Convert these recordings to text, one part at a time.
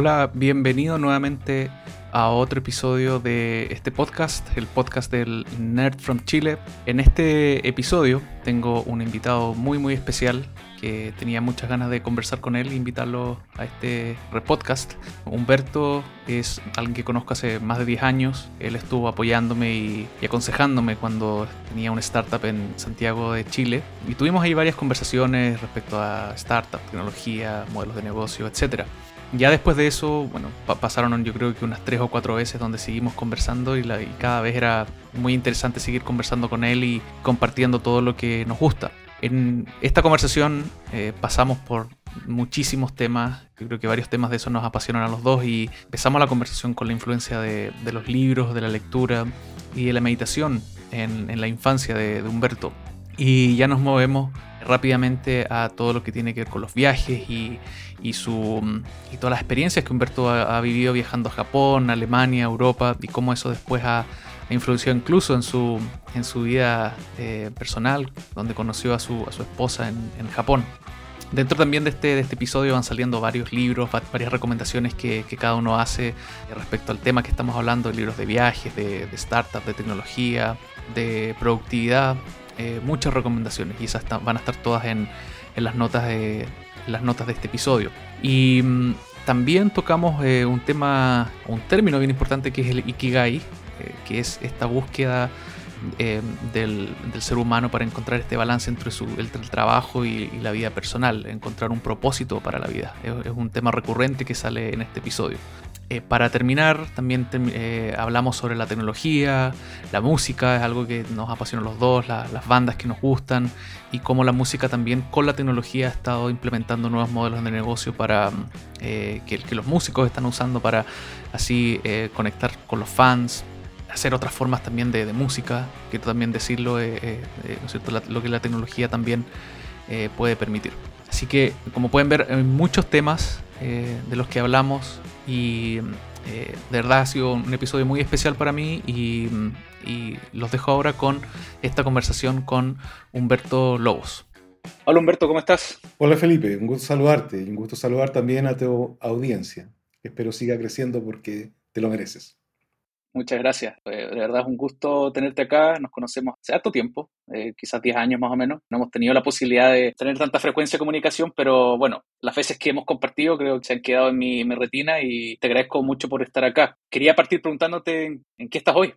Hola, bienvenido nuevamente a otro episodio de este podcast, el podcast del Nerd from Chile. En este episodio tengo un invitado muy muy especial que tenía muchas ganas de conversar con él e invitarlo a este podcast. Humberto es alguien que conozco hace más de 10 años. Él estuvo apoyándome y, aconsejándome cuando tenía una startup en Santiago de Chile. Y tuvimos ahí varias conversaciones respecto a startup, tecnología, modelos de negocio, etc. Ya después de eso, bueno, pasaron yo creo que unas tres o cuatro veces donde seguimos conversando y, y cada vez era muy interesante seguir conversando con él y compartiendo todo lo que nos gusta. En esta conversación eh, pasamos por muchísimos temas, yo creo que varios temas de eso nos apasionan a los dos y empezamos la conversación con la influencia de, los libros, de la lectura y de la meditación en, la infancia de, Humberto. Y ya nos movemos rápidamente a todo lo que tiene que ver con los viajes y, su, y todas las experiencias que Humberto ha, vivido viajando a Japón, Alemania, Europa y cómo eso después ha, influenció incluso en su, en su vida eh, personal, donde conoció a su, a su esposa en, en, Japón. Dentro también de este, de este episodio van saliendo varios libros, varias recomendaciones que, que cada uno hace respecto al tema que estamos hablando, libros de viajes, de, de startups, de tecnología, de productividad, eh, muchas recomendaciones y esas van a estar todas en, las, notas de, las notas de este episodio. Y mm, también tocamos eh, un tema, un término bien importante que es el Ikigai, eh, que es esta búsqueda del, ser humano para encontrar este balance entre, el trabajo y, la vida personal, encontrar un propósito para la vida. Es, un tema recurrente que sale en este episodio. Eh, para terminar, también hablamos sobre la tecnología, la música, es algo que nos apasiona los dos, las bandas que nos gustan y cómo la música también con la tecnología ha estado implementando nuevos modelos de negocio para que, que, los músicos están usando para así conectar con los fans, hacer otras formas también de, música, que también decirlo, eh, eh, eh, lo que la tecnología también puede permitir. Así que, como pueden ver, hay muchos temas de los que hablamos y de verdad ha sido un episodio muy especial para mí y, y, los dejo ahora con esta conversación con Humberto Lobos. Hola Humberto, ¿cómo estás? Hola Felipe, un gusto saludarte y un gusto saludar también a tu audiencia. Espero siga creciendo porque te lo mereces. Muchas gracias. Eh, de verdad es un gusto tenerte acá. Nos conocemos hace harto tiempo, eh, quizás 10 años más o menos. No hemos tenido la posibilidad de tener tanta frecuencia de comunicación, pero bueno, las veces que hemos compartido creo que se han quedado en mi, retina y te agradezco mucho por estar acá. Quería partir preguntándote en, qué estás hoy.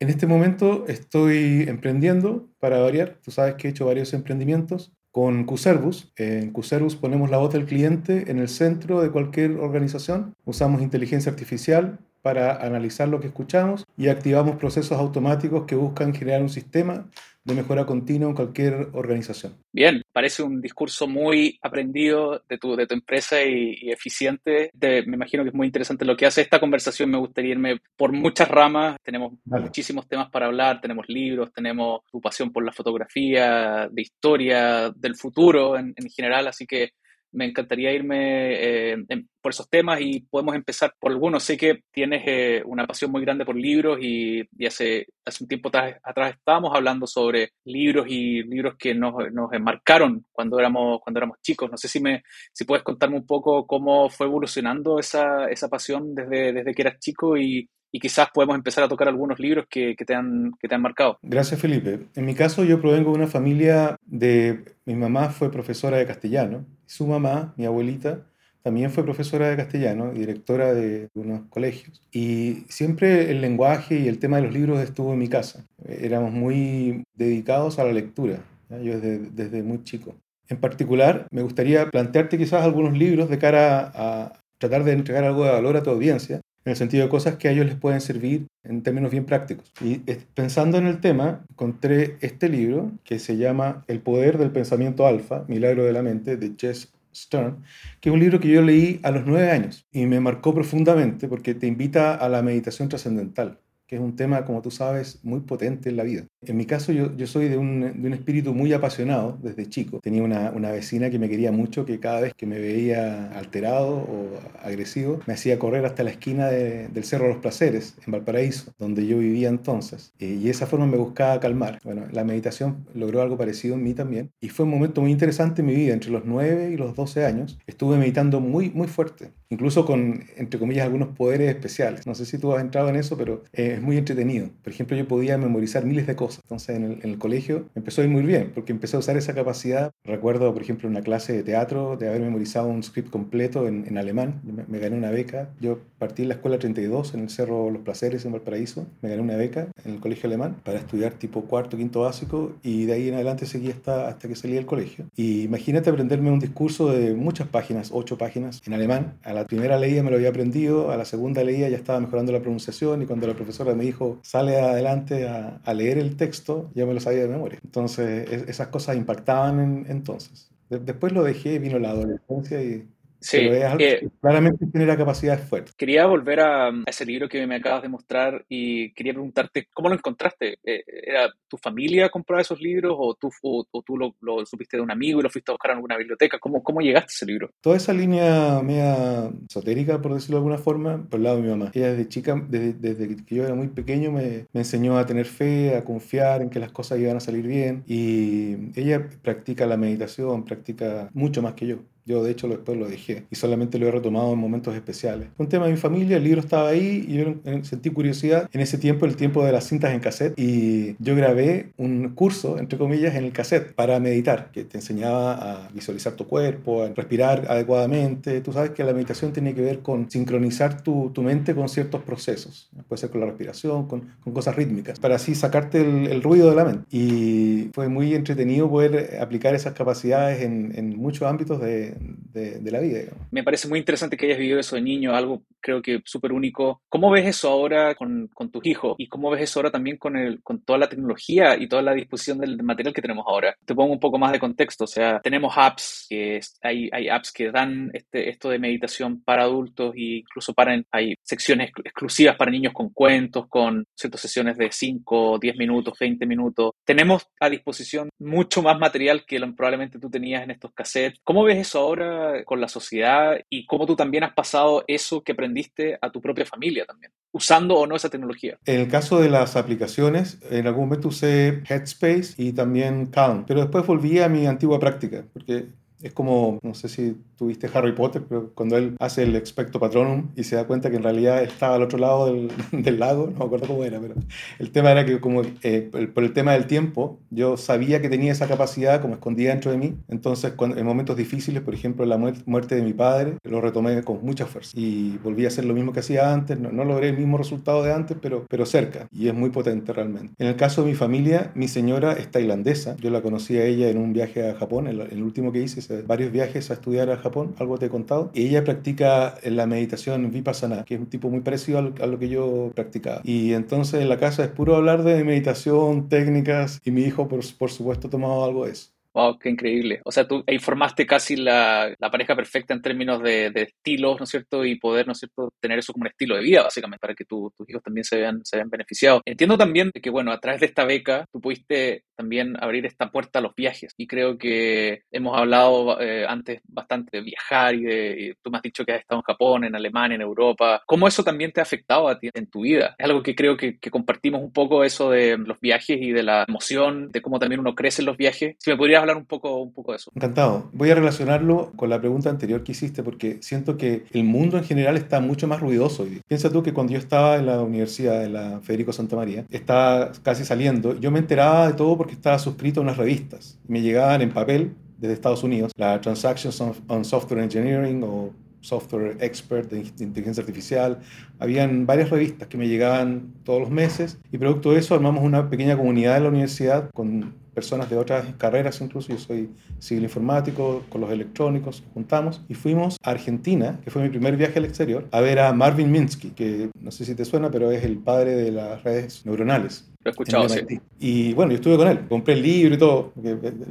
En este momento estoy emprendiendo para variar. Tú sabes que he hecho varios emprendimientos con Cuservus. En Cuservus ponemos la voz del cliente en el centro de cualquier organización. Usamos inteligencia artificial para analizar lo que escuchamos y activamos procesos automáticos que buscan generar un sistema de mejora continua en cualquier organización. Bien, parece un discurso muy aprendido de tu, de tu empresa y, eficiente. me imagino que es muy interesante lo que hace esta conversación. Me gustaría irme por muchas ramas. Tenemos muchísimos temas para hablar, tenemos libros, tenemos tu pasión por la fotografía, de historia, del futuro en, en general, así que me encantaría irme eh, por esos temas y podemos empezar por algunos. Sé que tienes eh, una pasión muy grande por libros y, hace, hace un tiempo atrás, estábamos hablando sobre libros y libros que nos, nos enmarcaron cuando éramos, cuando éramos chicos. No sé si, me, si puedes contarme un poco cómo fue evolucionando esa, esa pasión desde, desde que eras chico y, y quizás podemos empezar a tocar algunos libros que, que, te han, que te han marcado. Gracias, Felipe. En mi caso, yo provengo de una familia de... Mi mamá fue profesora de castellano. Su mamá, mi abuelita, también fue profesora de castellano y directora de unos colegios. Y siempre el lenguaje y el tema de los libros estuvo en mi casa. Éramos muy dedicados a la lectura, yo desde, desde muy chico. En particular, me gustaría plantearte quizás algunos libros de cara a tratar de entregar algo de valor a tu audiencia en el sentido de cosas que a ellos les pueden servir en términos bien prácticos. Y pensando en el tema, encontré este libro que se llama El poder del pensamiento alfa, Milagro de la mente, de Jess Stern, que es un libro que yo leí a los nueve años y me marcó profundamente porque te invita a la meditación trascendental. Que es un tema, como tú sabes, muy potente en la vida. En mi caso, yo, yo soy de un, de un, espíritu muy apasionado desde chico. Tenía una, una, vecina que me quería mucho, que cada vez que me veía alterado o agresivo, me hacía correr hasta la esquina de, del Cerro de los Placeres, en Valparaíso, donde yo vivía entonces. Eh, y esa forma me buscaba calmar. Bueno, la meditación logró algo parecido en mí también. Y fue un momento muy interesante en mi vida, entre los 9 y los 12 años. Estuve meditando muy, muy fuerte, incluso con, entre comillas, algunos poderes especiales. No sé si tú has entrado en eso, pero... Eh, es muy entretenido. Por ejemplo, yo podía memorizar miles de cosas. Entonces, en el, en el, colegio empezó a ir muy bien, porque empecé a usar esa capacidad. Recuerdo, por ejemplo, una clase de teatro, de haber memorizado un script completo en, en alemán. Me, me, gané una beca. Yo partí en la escuela 32, en el Cerro Los Placeres, en Valparaíso. Me gané una beca en el colegio alemán para estudiar tipo cuarto, quinto básico, y de ahí en adelante seguí hasta, hasta que salí del colegio. Y imagínate aprenderme un discurso de muchas páginas, ocho páginas, en alemán. La primera leía me lo había aprendido, a la segunda leía ya estaba mejorando la pronunciación, y cuando la profesora me dijo, sale adelante a, leer el texto, ya me lo sabía de memoria. Entonces, es, esas cosas impactaban en, entonces. De, después lo dejé, vino la adolescencia y Sí, es algo eh, que claramente genera capacidades fuertes. Quería volver a, a, ese libro que me acabas de mostrar y quería preguntarte, ¿cómo lo encontraste? Eh, ¿Era tu familia compraba esos libros o tú, o, o tú lo, lo, supiste de un amigo y lo fuiste a buscar en alguna biblioteca? ¿Cómo, ¿Cómo llegaste a ese libro? Toda esa línea media esotérica, por decirlo de alguna forma, por el lado de mi mamá. Ella desde chica, desde, desde que yo era muy pequeño, me, me enseñó a tener fe, a confiar en que las cosas iban a salir bien y ella practica la meditación, practica mucho más que yo. Yo de hecho después lo dejé y solamente lo he retomado en momentos especiales. Un tema de mi familia, el libro estaba ahí y yo sentí curiosidad. En ese tiempo, el tiempo de las cintas en cassette y yo grabé un curso, entre comillas, en el cassette para meditar, que te enseñaba a visualizar tu cuerpo, a respirar adecuadamente. Tú sabes que la meditación tiene que ver con sincronizar tu, tu mente con ciertos procesos. Puede ser con la respiración, con, con cosas rítmicas, para así sacarte el, el, ruido de la mente. Y fue muy entretenido poder aplicar esas capacidades en, en muchos ámbitos de, de, de, la vida. Digamos. Me parece muy interesante que hayas vivido eso de niño, algo creo que súper único. ¿Cómo ves eso ahora con, con, tus hijos? ¿Y cómo ves eso ahora también con, el, con toda la tecnología y toda la disposición del material que tenemos ahora? Te pongo un poco más de contexto, o sea, tenemos apps, que es, hay, hay apps que dan este, esto de meditación para adultos e incluso para, hay secciones exclusivas para niños con cuentos, con ciertas sesiones de 5, 10 minutos, 20 minutos. Tenemos a disposición mucho más material que lo, probablemente tú tenías en estos cassettes. ¿Cómo ves eso ahora con la sociedad y cómo tú también has pasado eso que aprendiste a tu propia familia también, usando o no esa tecnología? En el caso de las aplicaciones, en algún momento usé Headspace y también Calm, pero después volví a mi antigua práctica, porque es como, no sé si tuviste Harry Potter, pero cuando él hace el expecto patronum y se da cuenta que en realidad estaba al otro lado del, del lago, no me acuerdo cómo era, pero el tema era que como eh, por el tema del tiempo, yo sabía que tenía esa capacidad como escondida dentro de mí, entonces cuando, en momentos difíciles, por ejemplo la muerte de mi padre, lo retomé con mucha fuerza y volví a hacer lo mismo que hacía antes, no, no logré el mismo resultado de antes, pero, pero cerca y es muy potente realmente. En el caso de mi familia, mi señora es tailandesa, yo la conocí a ella en un viaje a Japón, el, el último que hice, varios viajes a estudiar a Japón, algo te he contado, y ella practica la meditación vipassana, que es un tipo muy parecido a lo que yo practicaba. Y entonces en la casa es puro hablar de meditación, técnicas, y mi hijo por, por supuesto ha tomado algo de eso. Wow, qué increíble. O sea, tú informaste casi la, la pareja perfecta en términos de, de, estilos, ¿no es cierto? Y poder, ¿no es cierto?, tener eso como un estilo de vida, básicamente, para que tu, tus hijos también se vean, se vean beneficiados. Entiendo también que, bueno, a través de esta beca, tú pudiste también abrir esta puerta a los viajes. Y creo que hemos hablado eh, antes bastante de viajar y de, y tú me has dicho que has estado en Japón, en Alemania, en Europa. ¿Cómo eso también te ha afectado a ti en tu vida? Es algo que creo que, que compartimos un poco eso de los viajes y de la emoción, de cómo también uno crece en los viajes. Si me podrías hablar un poco, un poco de eso. Encantado. Voy a relacionarlo con la pregunta anterior que hiciste porque siento que el mundo en general está mucho más ruidoso. Piensa tú que cuando yo estaba en la universidad, en la Federico Santa María, estaba casi saliendo, yo me enteraba de todo porque estaba suscrito a unas revistas. Me llegaban en papel desde Estados Unidos, la Transactions on, on Software Engineering o software expert de inteligencia artificial. Habían varias revistas que me llegaban todos los meses y producto de eso armamos una pequeña comunidad en la universidad con personas de otras carreras incluso, yo soy civil informático, con los electrónicos, juntamos y fuimos a Argentina, que fue mi primer viaje al exterior, a ver a Marvin Minsky, que no sé si te suena, pero es el padre de las redes neuronales. Lo he escuchado, sí. Y bueno, yo estuve con él, compré el libro y todo,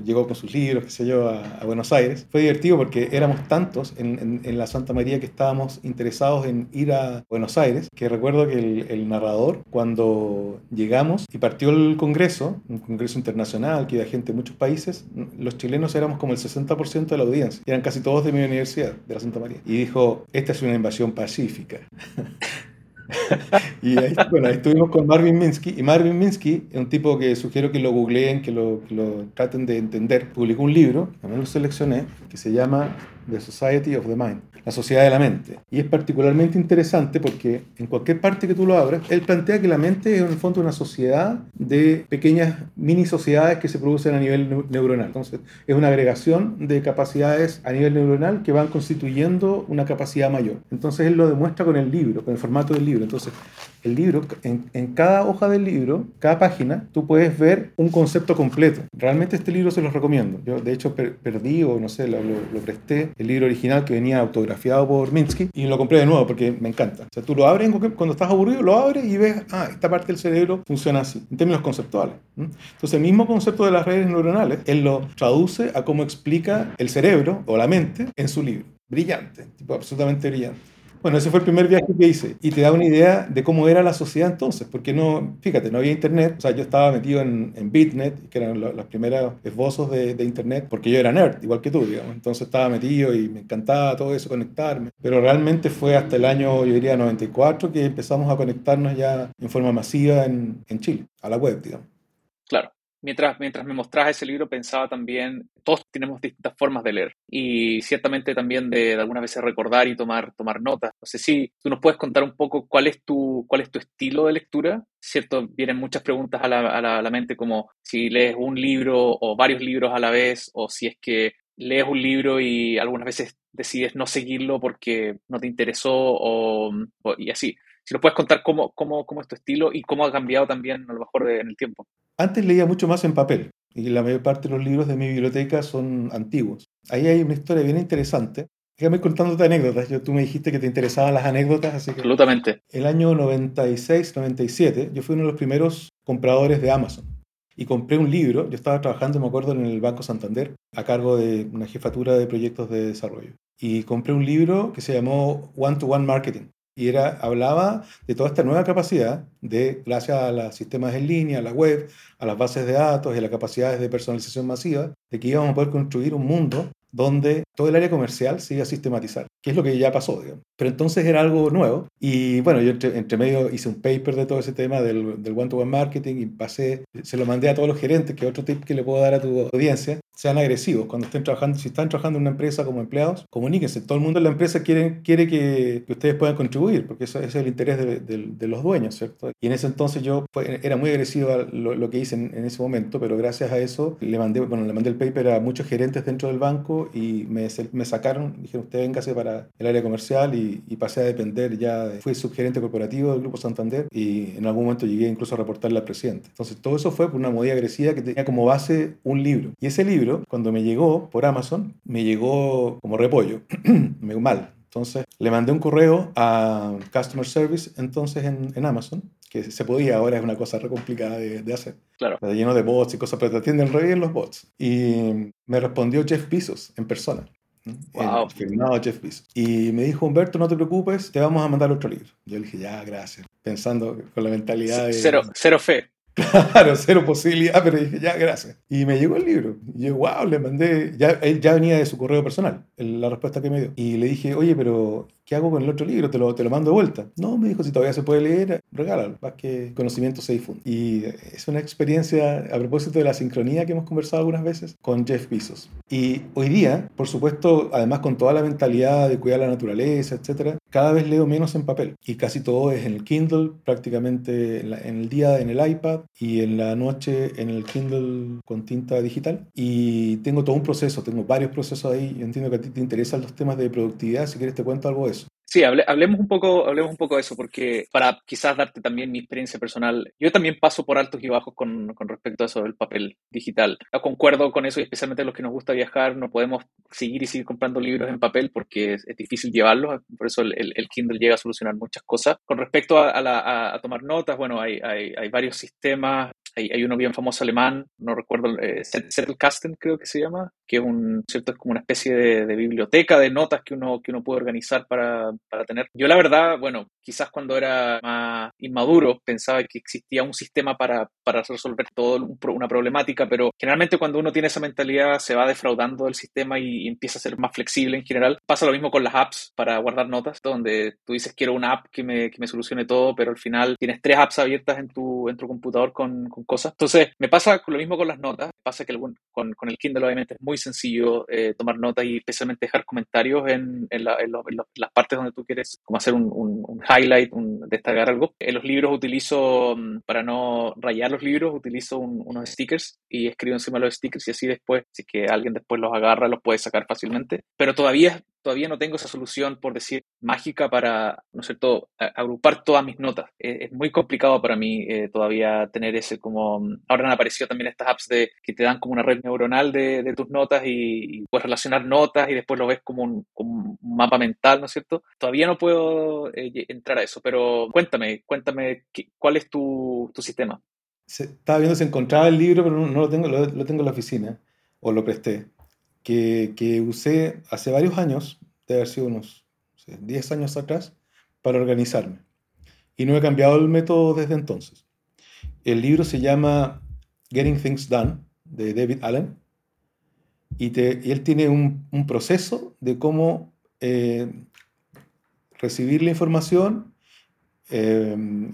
llegó con sus libros, qué sé yo, a, a Buenos Aires. Fue divertido porque éramos tantos en, en, en, la Santa María que estábamos interesados en ir a Buenos Aires Aires, que recuerdo que el, el, narrador, cuando llegamos y partió el Congreso, un Congreso internacional que iba gente de muchos países, los chilenos éramos como el 60% de la audiencia, eran casi todos de mi universidad, de la Santa María. Y dijo, esta es una invasión pacífica. y ahí, bueno, ahí estuvimos con Marvin Minsky. Y Marvin Minsky es un tipo que sugiero que lo googleen, que lo, que lo traten de entender. Publicó un libro, también lo seleccioné, que se llama The Society of the Mind, la sociedad de la mente. Y es particularmente interesante porque en cualquier parte que tú lo abras, él plantea que la mente es en el fondo una sociedad de pequeñas mini sociedades que se producen a nivel neuronal. Entonces, es una agregación de capacidades a nivel neuronal que van constituyendo una capacidad mayor. Entonces, él lo demuestra con el libro, con el formato del libro. Entonces, el libro, en, en, cada hoja del libro, cada página, tú puedes ver un concepto completo. Realmente este libro se los recomiendo. Yo, de hecho, perdí o no sé, lo, lo, presté, el libro original que venía autografiado por Minsky, y lo compré de nuevo porque me encanta. O sea, tú lo abres cuando estás aburrido, lo abres y ves, ah, esta parte del cerebro funciona así, en términos conceptuales. Entonces, el mismo concepto de las redes neuronales, él lo traduce a cómo explica el cerebro o la mente en su libro. Brillante, tipo absolutamente brillante. Bueno, ese fue el primer viaje que hice y te da una idea de cómo era la sociedad entonces, porque no, fíjate, no había internet, o sea, yo estaba metido en, en Bitnet, que eran los, primeros esbozos de, de, internet, porque yo era nerd, igual que tú, digamos, entonces estaba metido y me encantaba todo eso, conectarme, pero realmente fue hasta el año, yo diría, 94 que empezamos a conectarnos ya en forma masiva en, en Chile, a la web, digamos. Claro mientras, mientras me mostraba ese libro pensaba también, todos tenemos distintas formas de leer y ciertamente también de, de algunas veces recordar y tomar, tomar notas. No sé si tú nos puedes contar un poco cuál es tu, cuál es tu estilo de lectura. Cierto, vienen muchas preguntas a la, a, la, mente como si lees un libro o varios libros a la vez o si es que lees un libro y algunas veces decides no seguirlo porque no te interesó o, y así. Si nos puedes contar cómo, cómo, cómo, es tu estilo y cómo ha cambiado también a lo mejor en el tiempo. Antes leía mucho más en papel y la mayor parte de los libros de mi biblioteca son antiguos. Ahí hay una historia bien interesante. Déjame contándote anécdotas. Yo, tú me dijiste que te interesaban las anécdotas, así que... Absolutamente. El año 96, 97, yo fui uno de los primeros compradores de Amazon. Y compré un libro, yo estaba trabajando, me acuerdo, en el Banco Santander, a cargo de una jefatura de proyectos de desarrollo. Y compré un libro que se llamó One to One Marketing y era, hablaba de toda esta nueva capacidad de, gracias a los sistemas en línea, a la web, a las bases de datos y a las capacidades de personalización masiva, de que íbamos a poder construir un mundo donde todo el área comercial se iba a sistematizar, que es lo que ya pasó, digamos. Pero entonces era algo nuevo. Y bueno, yo entre, entre medio hice un paper de todo ese tema del, del one-to-one marketing y pasé, se lo mandé a todos los gerentes, que otro tip que le puedo dar a tu audiencia, sean agresivos. Cuando estén trabajando, si están trabajando en una empresa como empleados, comuníquense, todo el mundo en la empresa quiere, quiere que, que ustedes puedan contribuir, porque eso, ese es el interés de, de, de, los dueños, ¿cierto? Y en ese entonces yo era muy agresivo a lo, lo que hice en, en, ese momento, pero gracias a eso le mandé, bueno, le mandé el paper a muchos gerentes dentro del banco y me, me sacaron, dijeron, usted véngase para el área comercial y, y pasé a depender ya, de, fui subgerente corporativo del Grupo Santander y en algún momento llegué incluso a reportarle al presidente. Entonces todo eso fue por una movida agresiva que tenía como base un libro. Y ese libro, cuando me llegó por Amazon, me llegó como repollo, me mal. Entonces le mandé un correo a Customer Service entonces en, en Amazon que se podía, ahora es una cosa re complicada de, de, hacer. Claro. Está lleno de bots y cosas, pero te atienden re bien los bots. Y me respondió Jeff Bezos en persona. Wow. firmado Jeff Bezos. Y me dijo, Humberto, no te preocupes, te vamos a mandar otro libro. Yo le dije, ya, gracias. Pensando con la mentalidad de... Cero, cero fe. Claro, cero posibilidad, pero dije, ya, gracias. Y me llegó el libro. Y yo, wow, le mandé, ya, él ya venía de su correo personal, la respuesta que me dio. Y le dije, oye, pero ¿qué hago con el otro libro? ¿Te lo, te lo mando de vuelta? No, me dijo, si todavía se puede leer, regálalo, más que conocimiento se difunde. Y es una experiencia, a propósito de la sincronía que hemos conversado algunas veces, con Jeff Bezos. Y hoy día, por supuesto, además con toda la mentalidad de cuidar la naturaleza, etcétera, cada vez leo menos en papel. Y casi todo es en el Kindle, prácticamente en, el día en el iPad y en la noche en el Kindle con tinta digital. Y tengo todo un proceso, tengo varios procesos ahí. Entiendo que a ti te interesan los temas de productividad, si quieres te cuento algo de eso. Sí, hable, hablemos, un poco, hablemos un poco de eso, porque para quizás darte también mi experiencia personal, yo también paso por altos y bajos con, con respecto a eso del papel digital. Yo concuerdo con eso y especialmente los que nos gusta viajar, no podemos seguir y seguir comprando libros en papel porque es, es difícil llevarlos, por eso el, el, el, Kindle llega a solucionar muchas cosas. Con respecto a, a, la, a, tomar notas, bueno, hay, hay, hay varios sistemas, hay, hay, uno bien famoso alemán, no recuerdo, eh, Zettelkasten creo que se llama, que es un, ¿cierto? Es como una especie de, biblioteca de notas que uno, que uno puede organizar para, para, tener. Yo la verdad, bueno, quizás cuando era más inmaduro pensaba que existía un sistema para, para resolver toda una problemática, pero generalmente cuando uno tiene esa mentalidad se va defraudando del sistema y, empieza a ser más flexible en general. Pasa lo mismo con las apps para guardar notas, donde tú dices quiero una app que me, que me solucione todo, pero al final tienes tres apps abiertas en tu, en tu computador con, con cosas. Entonces, me pasa lo mismo con las notas. Pasa que con, con el Kindle obviamente es muy sencillo eh, tomar notas y especialmente dejar comentarios en, las partes donde tú quieres como hacer un, un, highlight, un, destacar algo. En los libros utilizo, mm, para no rayar los libros, utilizo unos stickers y escribo encima los stickers y así después, si que alguien después los agarra, los puede sacar fácilmente. Pero todavía todavía no tengo esa solución, por decir, mágica para, ¿no sé, todo, agrupar todas mis notas. Es, muy complicado para mí eh, todavía tener ese como... Ahora han aparecido también estas apps de, que te dan como una red neuronal de, tus notas y, puedes relacionar notas y después lo ves como un, mapa mental, ¿no es cierto? Todavía no puedo eh, entrar a eso, pero cuéntame, cuéntame, ¿cuál es tu, sistema? estaba viendo si encontraba el libro, pero no, lo tengo, lo tengo en la oficina, o lo presté que, que usé hace varios años, debe haber sido unos 10 años atrás, para organizarme. Y no he cambiado el método desde entonces. El libro se llama Getting Things Done, de David Allen, y, él tiene un, proceso de cómo eh, recibir la información, eh,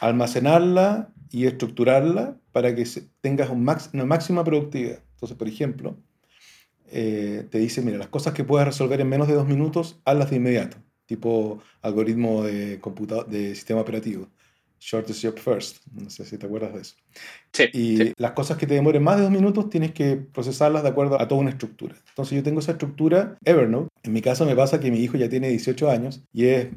almacenarla y estructurarla para que tengas un max, una máxima productividad. Entonces, por ejemplo, eh, te dice, mira, las cosas que puedes resolver en menos de dos minutos, hazlas de inmediato, tipo algoritmo de, de sistema operativo. Shortest job first. No sé si te acuerdas de eso. Sí, y las cosas que te demoren más de dos minutos tienes que procesarlas de acuerdo a toda una estructura. Entonces yo tengo esa estructura Evernote. En mi caso me pasa que mi hijo ya tiene 18 años y es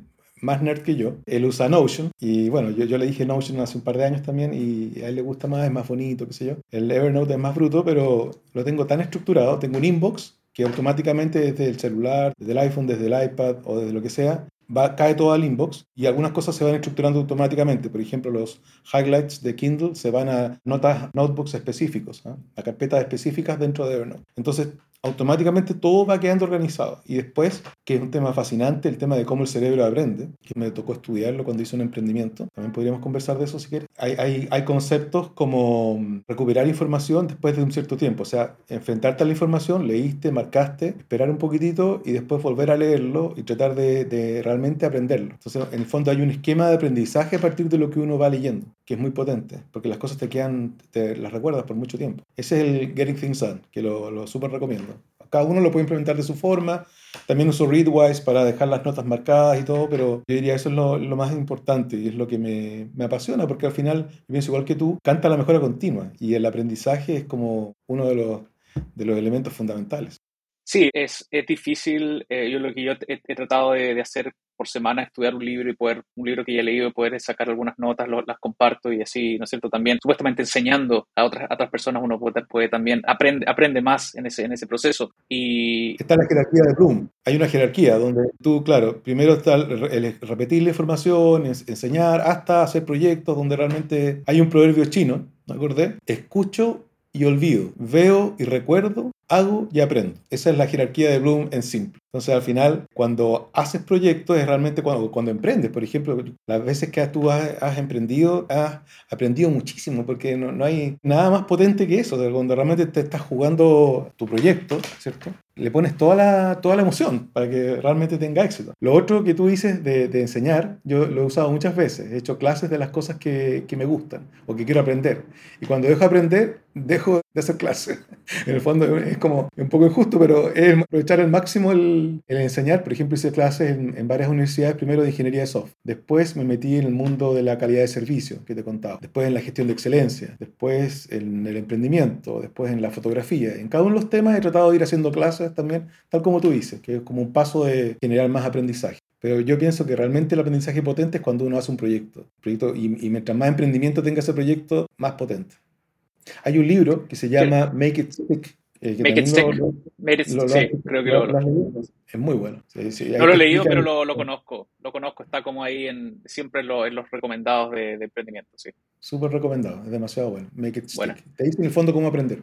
más nerd que yo. Él usa Notion y bueno, yo, yo le dije Notion hace un par de años también y a él le gusta más, es más bonito, qué sé yo. El Evernote es más bruto, pero lo tengo tan estructurado. Tengo un inbox que automáticamente desde el celular, desde el iPhone, desde el iPad o desde lo que sea, Va, cae todo al inbox y algunas cosas se van estructurando automáticamente. Por ejemplo, los highlights de Kindle se van a notas, notebooks específicos, a carpetas específicas dentro de Evernote. Entonces, automáticamente todo va quedando organizado. Y después, que es un tema fascinante, el tema de cómo el cerebro aprende, que me tocó estudiarlo cuando hice un emprendimiento. También podríamos conversar de eso si quieres. Hay, hay, conceptos como recuperar información después de un cierto tiempo. O sea, enfrentarte a la información, leíste, marcaste, esperar un poquitito y después volver a leerlo y tratar de, de realmente aprenderlo. Entonces, en el fondo hay un esquema de aprendizaje a partir de lo que uno va leyendo, que es muy potente, porque las cosas te quedan, te las recuerdas por mucho tiempo. Ese es el Getting Things Done, que lo, lo súper recomiendo. Cada uno lo puede implementar de su forma. También uso Readwise para dejar las notas marcadas y todo, pero yo diría eso es lo, más importante y es lo que me, me, apasiona, porque al final, pienso igual que tú, canta la mejora continua y el aprendizaje es como uno de los, de los elementos fundamentales. Sí, es, es difícil. Eh, yo lo que yo he, tratado de, hacer por semana estudiar un libro y poder, un libro que ya he leído, poder sacar algunas notas, las comparto y así, ¿no es cierto? También, supuestamente enseñando a otras, a otras personas, uno puede, también, aprende, aprende más en ese, en ese proceso. Y... Está la jerarquía de Bloom. Hay una jerarquía donde tú, claro, primero está el, el repetir la información, enseñar, hasta hacer proyectos donde realmente hay un proverbio chino, ¿me acordé? Escucho y olvido, veo y recuerdo, hago y aprendo. Esa es la jerarquía de Bloom en simple. Entonces, al final, cuando haces proyectos es realmente cuando, cuando emprendes. Por ejemplo, las veces que tú has, emprendido, has aprendido muchísimo, porque no, no, hay nada más potente que eso, cuando realmente te estás jugando tu proyecto, ¿cierto? Le pones toda la, toda la emoción para que realmente tenga éxito. Lo otro que tú dices de, de enseñar, yo lo he usado muchas veces. He hecho clases de las cosas que, que me gustan o que quiero aprender. Y cuando dejo de aprender, dejo de hacer clases. En el fondo es como un poco injusto, pero es aprovechar al máximo el el, enseñar, por ejemplo, hice clases en, varias universidades, primero de ingeniería de software. Después me metí en el mundo de la calidad de servicio, que te he contado. Después en la gestión de excelencia. Después en el emprendimiento. Después en la fotografía. En cada uno de los temas he tratado de ir haciendo clases también, tal como tú dices, que es como un paso de generar más aprendizaje. Pero yo pienso que realmente el aprendizaje potente es cuando uno hace un proyecto. proyecto y, y mientras más emprendimiento tenga ese proyecto, más potente. Hay un libro que se llama Make It Stick, eh, Make it stick. Lo, Make it, lo, sí, creo que lo, lo, Es muy bueno. Sí, sí, no lo he leído, pero lo, lo, conozco. Lo conozco, está como ahí en, siempre en, en los recomendados de, de, emprendimiento. Sí. Súper recomendado, es demasiado bueno. Make it stick. Bueno. Te dice en el fondo cómo aprender.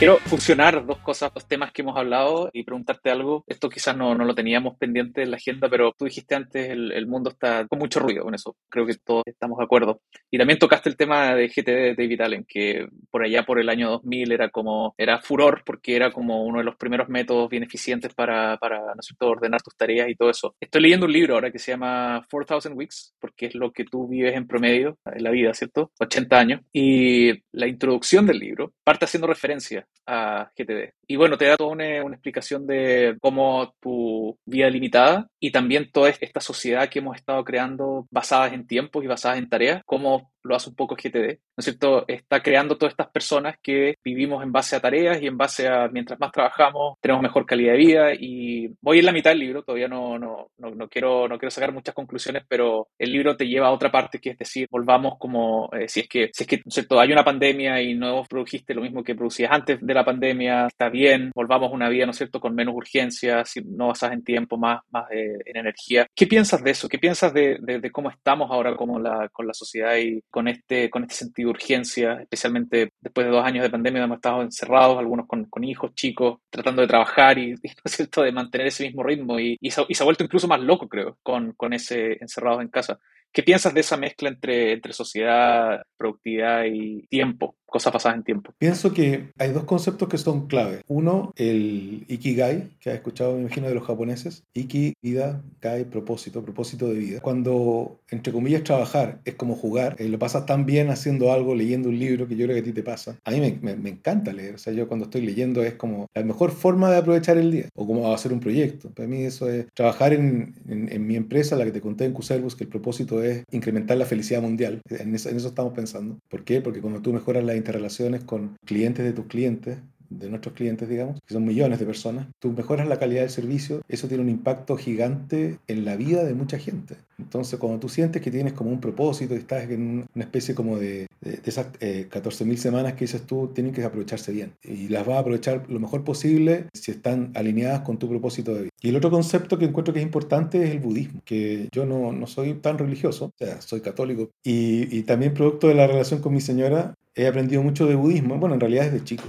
Quiero fusionar dos cosas, dos temas que hemos hablado y preguntarte algo. Esto quizás no, no lo teníamos pendiente en la agenda, pero tú dijiste antes, el, el, mundo está con mucho ruido con eso. Creo que todos estamos de acuerdo. Y también tocaste el tema de GTD de David Allen, que por allá por el año 2000 era como, era furor porque era como uno de los primeros métodos bien eficientes para, para ¿no cierto?, ordenar tus tareas y todo eso. Estoy leyendo un libro ahora que se llama 4000 Weeks, porque es lo que tú vives en promedio en la vida, ¿cierto? 80 años. Y la introducción del libro parte haciendo referencia a GTD. Y bueno, te da toda una, una, explicación de cómo tu vida limitada y también toda esta sociedad que hemos estado creando basadas en tiempos y basadas en tareas, cómo lo hace un poco GTD, ¿no es cierto? Está creando todas estas personas que vivimos en base a tareas y en base a, mientras más trabajamos, tenemos mejor calidad de vida y voy en la mitad del libro, todavía no, no, no, no quiero, no quiero sacar muchas conclusiones, pero el libro te lleva a otra parte, que es decir, volvamos como, eh, si es que, si es que, ¿no es cierto? Hay una pandemia y no produjiste lo mismo que producías antes de la pandemia, está bien, volvamos a una vida, ¿no es cierto?, con menos urgencias, no basas en tiempo, más, más eh, en energía. ¿Qué piensas de eso? ¿Qué piensas de, cómo estamos ahora como la, con la sociedad con este, con este sentido de urgencia, especialmente después de dos años de pandemia, hemos estado encerrados, algunos con, hijos chicos, tratando de trabajar y, y, ¿no es cierto?, de mantener ese mismo ritmo y, y, se, y se ha vuelto incluso más loco, creo, con, con ese encerrados en casa. ¿Qué piensas de esa mezcla entre, entre sociedad, productividad y tiempo? Cosas pasadas en tiempo. Pienso que hay dos conceptos que son clave. Uno, el ikigai, que has escuchado, me imagino, de los japoneses. Iki, vida, gai, propósito, propósito de vida. Cuando, entre comillas, trabajar es como jugar, eh, lo pasas tan bien haciendo algo, leyendo un libro, que yo creo que a ti te pasa. A mí me, me, me, encanta leer. O sea, yo cuando estoy leyendo es como la mejor forma de aprovechar el día. O como hacer un proyecto. Para mí eso es trabajar en, en, en mi empresa, la que te conté en Cuservus, que el propósito es incrementar la felicidad mundial. En eso, en eso estamos pensando. ¿Por qué? Porque cuando tú mejoras la interrelaciones con clientes de tus clientes, de nuestros clientes, digamos, que son millones de personas, tú mejoras la calidad del servicio, eso tiene un impacto gigante en la vida de mucha gente. Entonces, cuando tú sientes que tienes como un propósito y estás en una especie como de, de, de esas eh, 14.000 semanas que dices tú, tienen que aprovecharse bien. Y las vas a aprovechar lo mejor posible si están alineadas con tu propósito de vida. Y el otro concepto que encuentro que es importante es el budismo, que yo no, no soy tan religioso, o sea, soy católico. Y, y también producto de la relación con mi señora, he aprendido mucho de budismo, bueno, en realidad desde chico.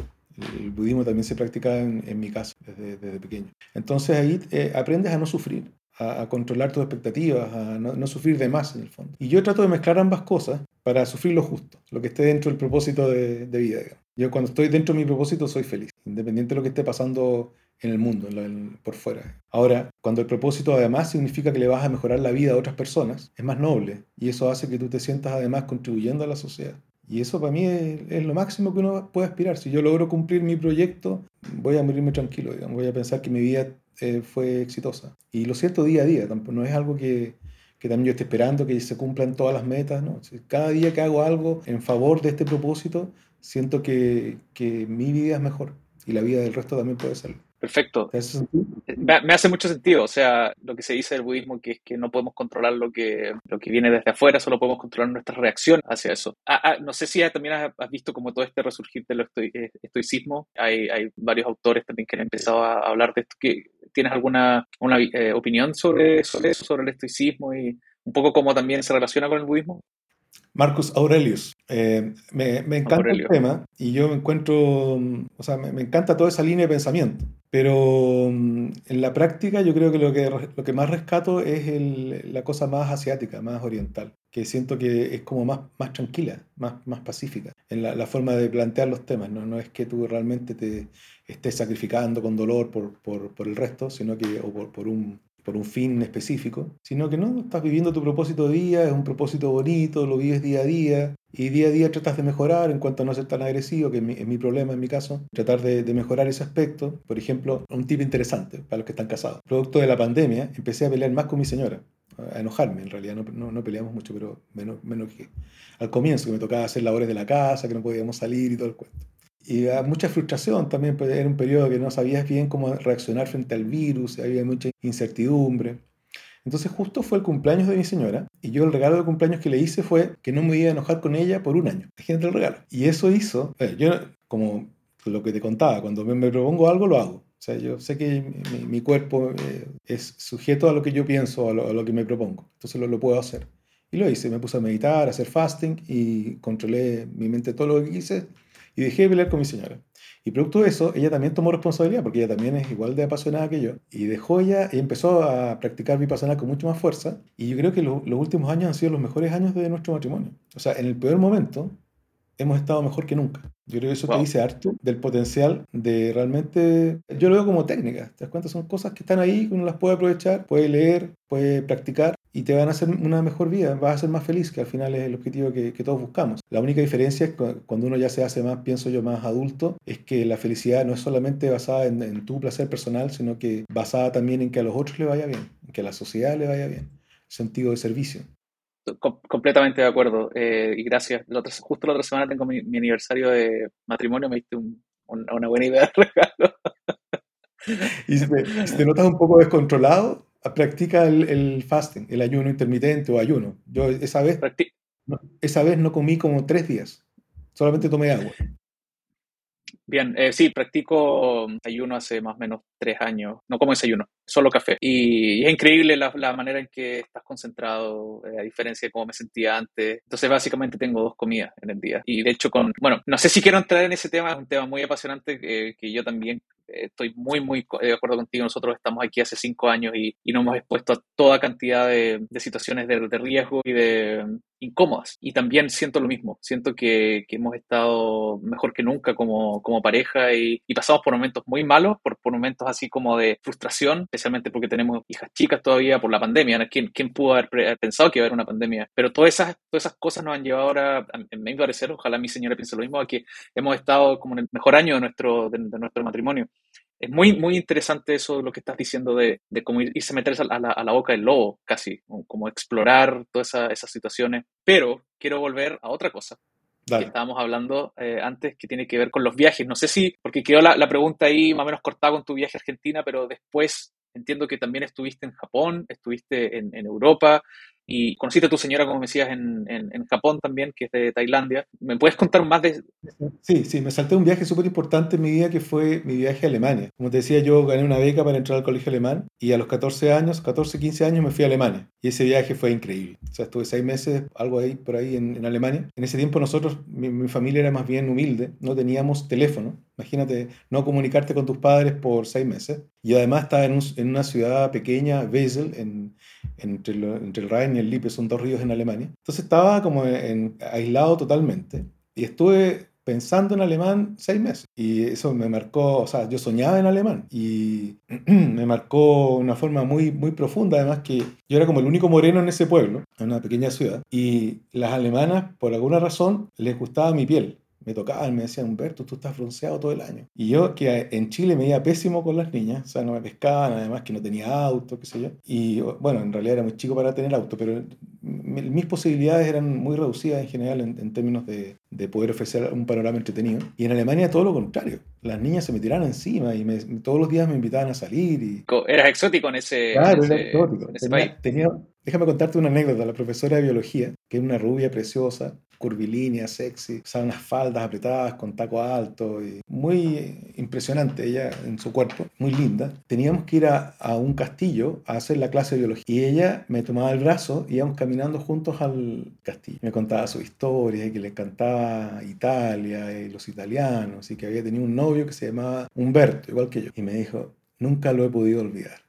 El budismo también se practica en, en mi caso, desde, desde, pequeño. Entonces ahí eh, aprendes a no sufrir, a, a, controlar tus expectativas, a no, no, sufrir de más en el fondo. Y yo trato de mezclar ambas cosas para sufrir lo justo, lo que esté dentro del propósito de, de vida. Digamos. Yo cuando estoy dentro de mi propósito soy feliz, independiente de lo que esté pasando en el mundo, en en, por fuera. Ahora, cuando el propósito además significa que le vas a mejorar la vida a otras personas, es más noble y eso hace que tú te sientas además contribuyendo a la sociedad. Y eso para mí es, lo máximo que uno puede aspirar. Si yo logro cumplir mi proyecto, voy a morirme tranquilo, voy a pensar que mi vida eh, fue exitosa. Y lo siento día a día, tampoco, no es algo que, que también yo esté esperando que se cumplan todas las metas. ¿no? Cada día que hago algo en favor de este propósito, siento que, que mi vida es mejor y la vida del resto también puede serlo. Perfecto. Me, me, hace mucho sentido. O sea, lo que se dice del budismo, que es que no podemos controlar lo que, lo que viene desde afuera, solo podemos controlar nuestra reacción hacia eso. Ah, ah, no sé si también has, visto como todo este resurgir del eh, estoicismo. Hay, hay, varios autores también que han empezado a hablar de esto. ¿Tienes alguna una, eh, opinión sobre, sobre eso, sobre el estoicismo y un poco cómo también se relaciona con el budismo? Marcus Aurelius. Eh, me, me, encanta Aurelio. el tema y yo me encuentro, o sea, me, me, encanta toda esa línea de pensamiento, pero en la práctica yo creo que lo que, lo que más rescato es la cosa más asiática, más oriental, que siento que es como más, más tranquila, más, más pacífica en la, forma de plantear los temas, ¿no? no es que tú realmente te estés sacrificando con dolor por, por, por el resto, sino que, o por un por un fin específico, sino que no, estás viviendo tu propósito de día, es un propósito bonito, lo vives día a día, y día a día tratas de mejorar en cuanto a no ser tan agresivo, que es mi, problema en mi caso, tratar de, de, mejorar ese aspecto. Por ejemplo, un tip interesante para los que están casados. Producto de la pandemia, empecé a pelear más con mi señora, a enojarme en realidad, no, no, no peleamos mucho, pero menos, menos que al comienzo, que me tocaba hacer labores de la casa, que no podíamos salir y todo el cuento y mucha frustración también, pues era un periodo que no sabías bien cómo reaccionar frente al virus, había mucha incertidumbre. Entonces justo fue el cumpleaños de mi señora y yo el regalo de cumpleaños que le hice fue que no me iba a enojar con ella por un año. Imagínate el regalo. Y eso hizo, eh, yo como lo que te contaba, cuando me, me, propongo algo lo hago. O sea, yo sé que mi, mi cuerpo eh, es sujeto a lo que yo pienso, a lo, a lo que me propongo. Entonces lo, lo, puedo hacer. Y lo hice, me puse a meditar, a hacer fasting y controlé mi mente todo lo que quise y dejé de pelear con mi señora. Y producto de eso, ella también tomó responsabilidad, porque ella también es igual de apasionada que yo. Y dejó ella, y empezó a practicar vipassana con mucho más fuerza. Y yo creo que los últimos años han sido los mejores años de nuestro matrimonio. O sea, en el peor momento, hemos estado mejor que nunca. Yo creo que eso te dice harto del potencial de realmente, yo lo veo como técnica, te das cuenta, son cosas que están ahí, uno las puede aprovechar, puede leer, puede practicar y te van a hacer una mejor vida, vas a ser más feliz, que al final es el objetivo que, que, todos buscamos. La única diferencia es cuando uno ya se hace más, pienso yo, más adulto, es que la felicidad no es solamente basada en, en tu placer personal, sino que basada también en que a los otros le vaya bien, en que a la sociedad le vaya bien, sentido de servicio completamente de acuerdo. Eh, y gracias. justo la otra semana tengo mi, aniversario de matrimonio. Me diste una buena idea de regalo. y si te, notas un poco descontrolado, practica el, fasting, el ayuno intermitente o ayuno. Yo esa vez, esa vez no comí como tres días. Solamente tomé agua. Bien, eh, sí, practico ayuno hace más o menos tres años. No como desayuno, solo café. Y, es increíble la, manera en que estás concentrado, eh, a diferencia de cómo me sentía antes. Entonces, básicamente tengo dos comidas en el día. Y de hecho, con, bueno, no sé si quiero entrar en ese tema, es un tema muy apasionante eh, que yo también estoy muy, muy de acuerdo contigo. Nosotros estamos aquí hace cinco años y, y nos hemos expuesto a toda cantidad de, situaciones de, riesgo y de incómodas. Y también siento lo mismo. Siento que, que hemos estado mejor que nunca como, como pareja y, y, pasamos por momentos muy malos, por, por, momentos así como de frustración, especialmente porque tenemos hijas chicas todavía por la pandemia. ¿Quién, quién pudo haber pensado que iba a haber una pandemia? Pero todas esas, todas esas cosas nos han llevado ahora, en mi parecer, ojalá mi señora piense lo mismo, a que hemos estado como en el mejor año de nuestro, de nuestro matrimonio es muy, muy interesante eso, lo que estás diciendo de, de cómo irse a meterse a la, a la, boca del lobo, casi, como explorar todas esas situaciones. Pero quiero volver a otra cosa. Que estábamos hablando eh, antes, que tiene que ver con los viajes. No sé si, porque quedó la, la pregunta ahí más o menos cortada con tu viaje a Argentina, pero después entiendo que también estuviste en Japón, estuviste en, en Europa. Y conociste a tu señora, como decías, en, en, Japón también, que es de Tailandia. ¿Me puedes contar más de...? Sí, sí, me salté un viaje súper importante en mi vida, que fue mi viaje a Alemania. Como te decía, yo gané una beca para entrar al colegio alemán y a los 14 años, 14, 15 años, me fui a Alemania. Y ese viaje fue increíble. O sea, estuve seis meses, algo ahí por ahí en, en Alemania. En ese tiempo nosotros, mi, mi familia era más bien humilde, no teníamos teléfono. Imagínate no comunicarte con tus padres por seis meses. Y además estaba en, en una ciudad pequeña, Wesel, en, entre, entre, el Rhein y el Lippe, son dos ríos en Alemania. Entonces estaba como en, aislado totalmente. Y estuve pensando en alemán seis meses. Y eso me marcó, o sea, yo soñaba en alemán. Y me marcó una forma muy, muy profunda, además que yo era como el único moreno en ese pueblo, en una pequeña ciudad. Y las alemanas, por alguna razón, les gustaba mi piel me tocaban, me decían, Humberto, tú estás bronceado todo el año. Y yo, que en Chile me iba pésimo con las niñas, o sea, no me pescaban, además que no tenía auto, qué sé yo. Y bueno, en realidad era muy chico para tener auto, pero mis posibilidades eran muy reducidas en general en, términos de, de, poder ofrecer un panorama entretenido. Y en Alemania todo lo contrario. Las niñas se me tiraron encima y todos los días me invitaban a salir. Y... Eras exótico en ese, claro, era exótico. tenía, déjame contarte una anécdota. La profesora de biología, que es una rubia preciosa, curvilínea, sexy, usaba unas faldas apretadas con taco alto, y muy impresionante ella en su cuerpo, muy linda. Teníamos que ir a, a, un castillo a hacer la clase de biología y ella me tomaba el brazo y íbamos caminando juntos al castillo. Me contaba su historia y que le encantaba Italia y los italianos y que había tenido un novio que se llamaba Humberto, igual que yo. Y me dijo, nunca lo he podido olvidar.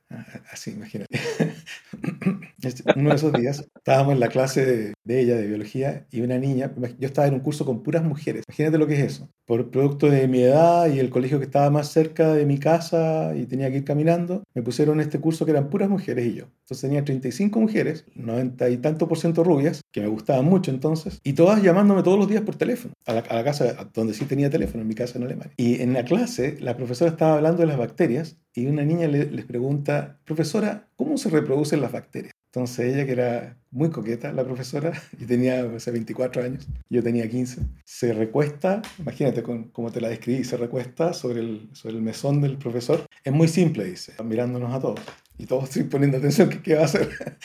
Así, imagínate. Uno de esos días estábamos en la clase de, ella de biología y una niña, yo estaba en un curso con puras mujeres. Imagínate lo que es eso. Por producto de mi edad y el colegio que estaba más cerca de mi casa y tenía que ir caminando, me pusieron este curso que eran puras mujeres y yo. Entonces tenía 35 mujeres, 90 y tanto por ciento rubias, que me gustaban mucho entonces, y todas llamándome todos los días por teléfono, a la, a la casa donde sí tenía teléfono, en mi casa en Alemania. Y en la clase la profesora estaba hablando de las bacterias y una niña les pregunta, profesora, ¿cómo se reproducen las bacterias? Entonces ella, que era muy coqueta, la profesora, y tenía o 24 años, yo tenía 15, se recuesta, imagínate cómo te la describí, se recuesta sobre el, sobre el mesón del profesor. Es muy simple, dice, mirándonos a todos. Y todos estoy poniendo atención, ¿qué, qué va a hacer?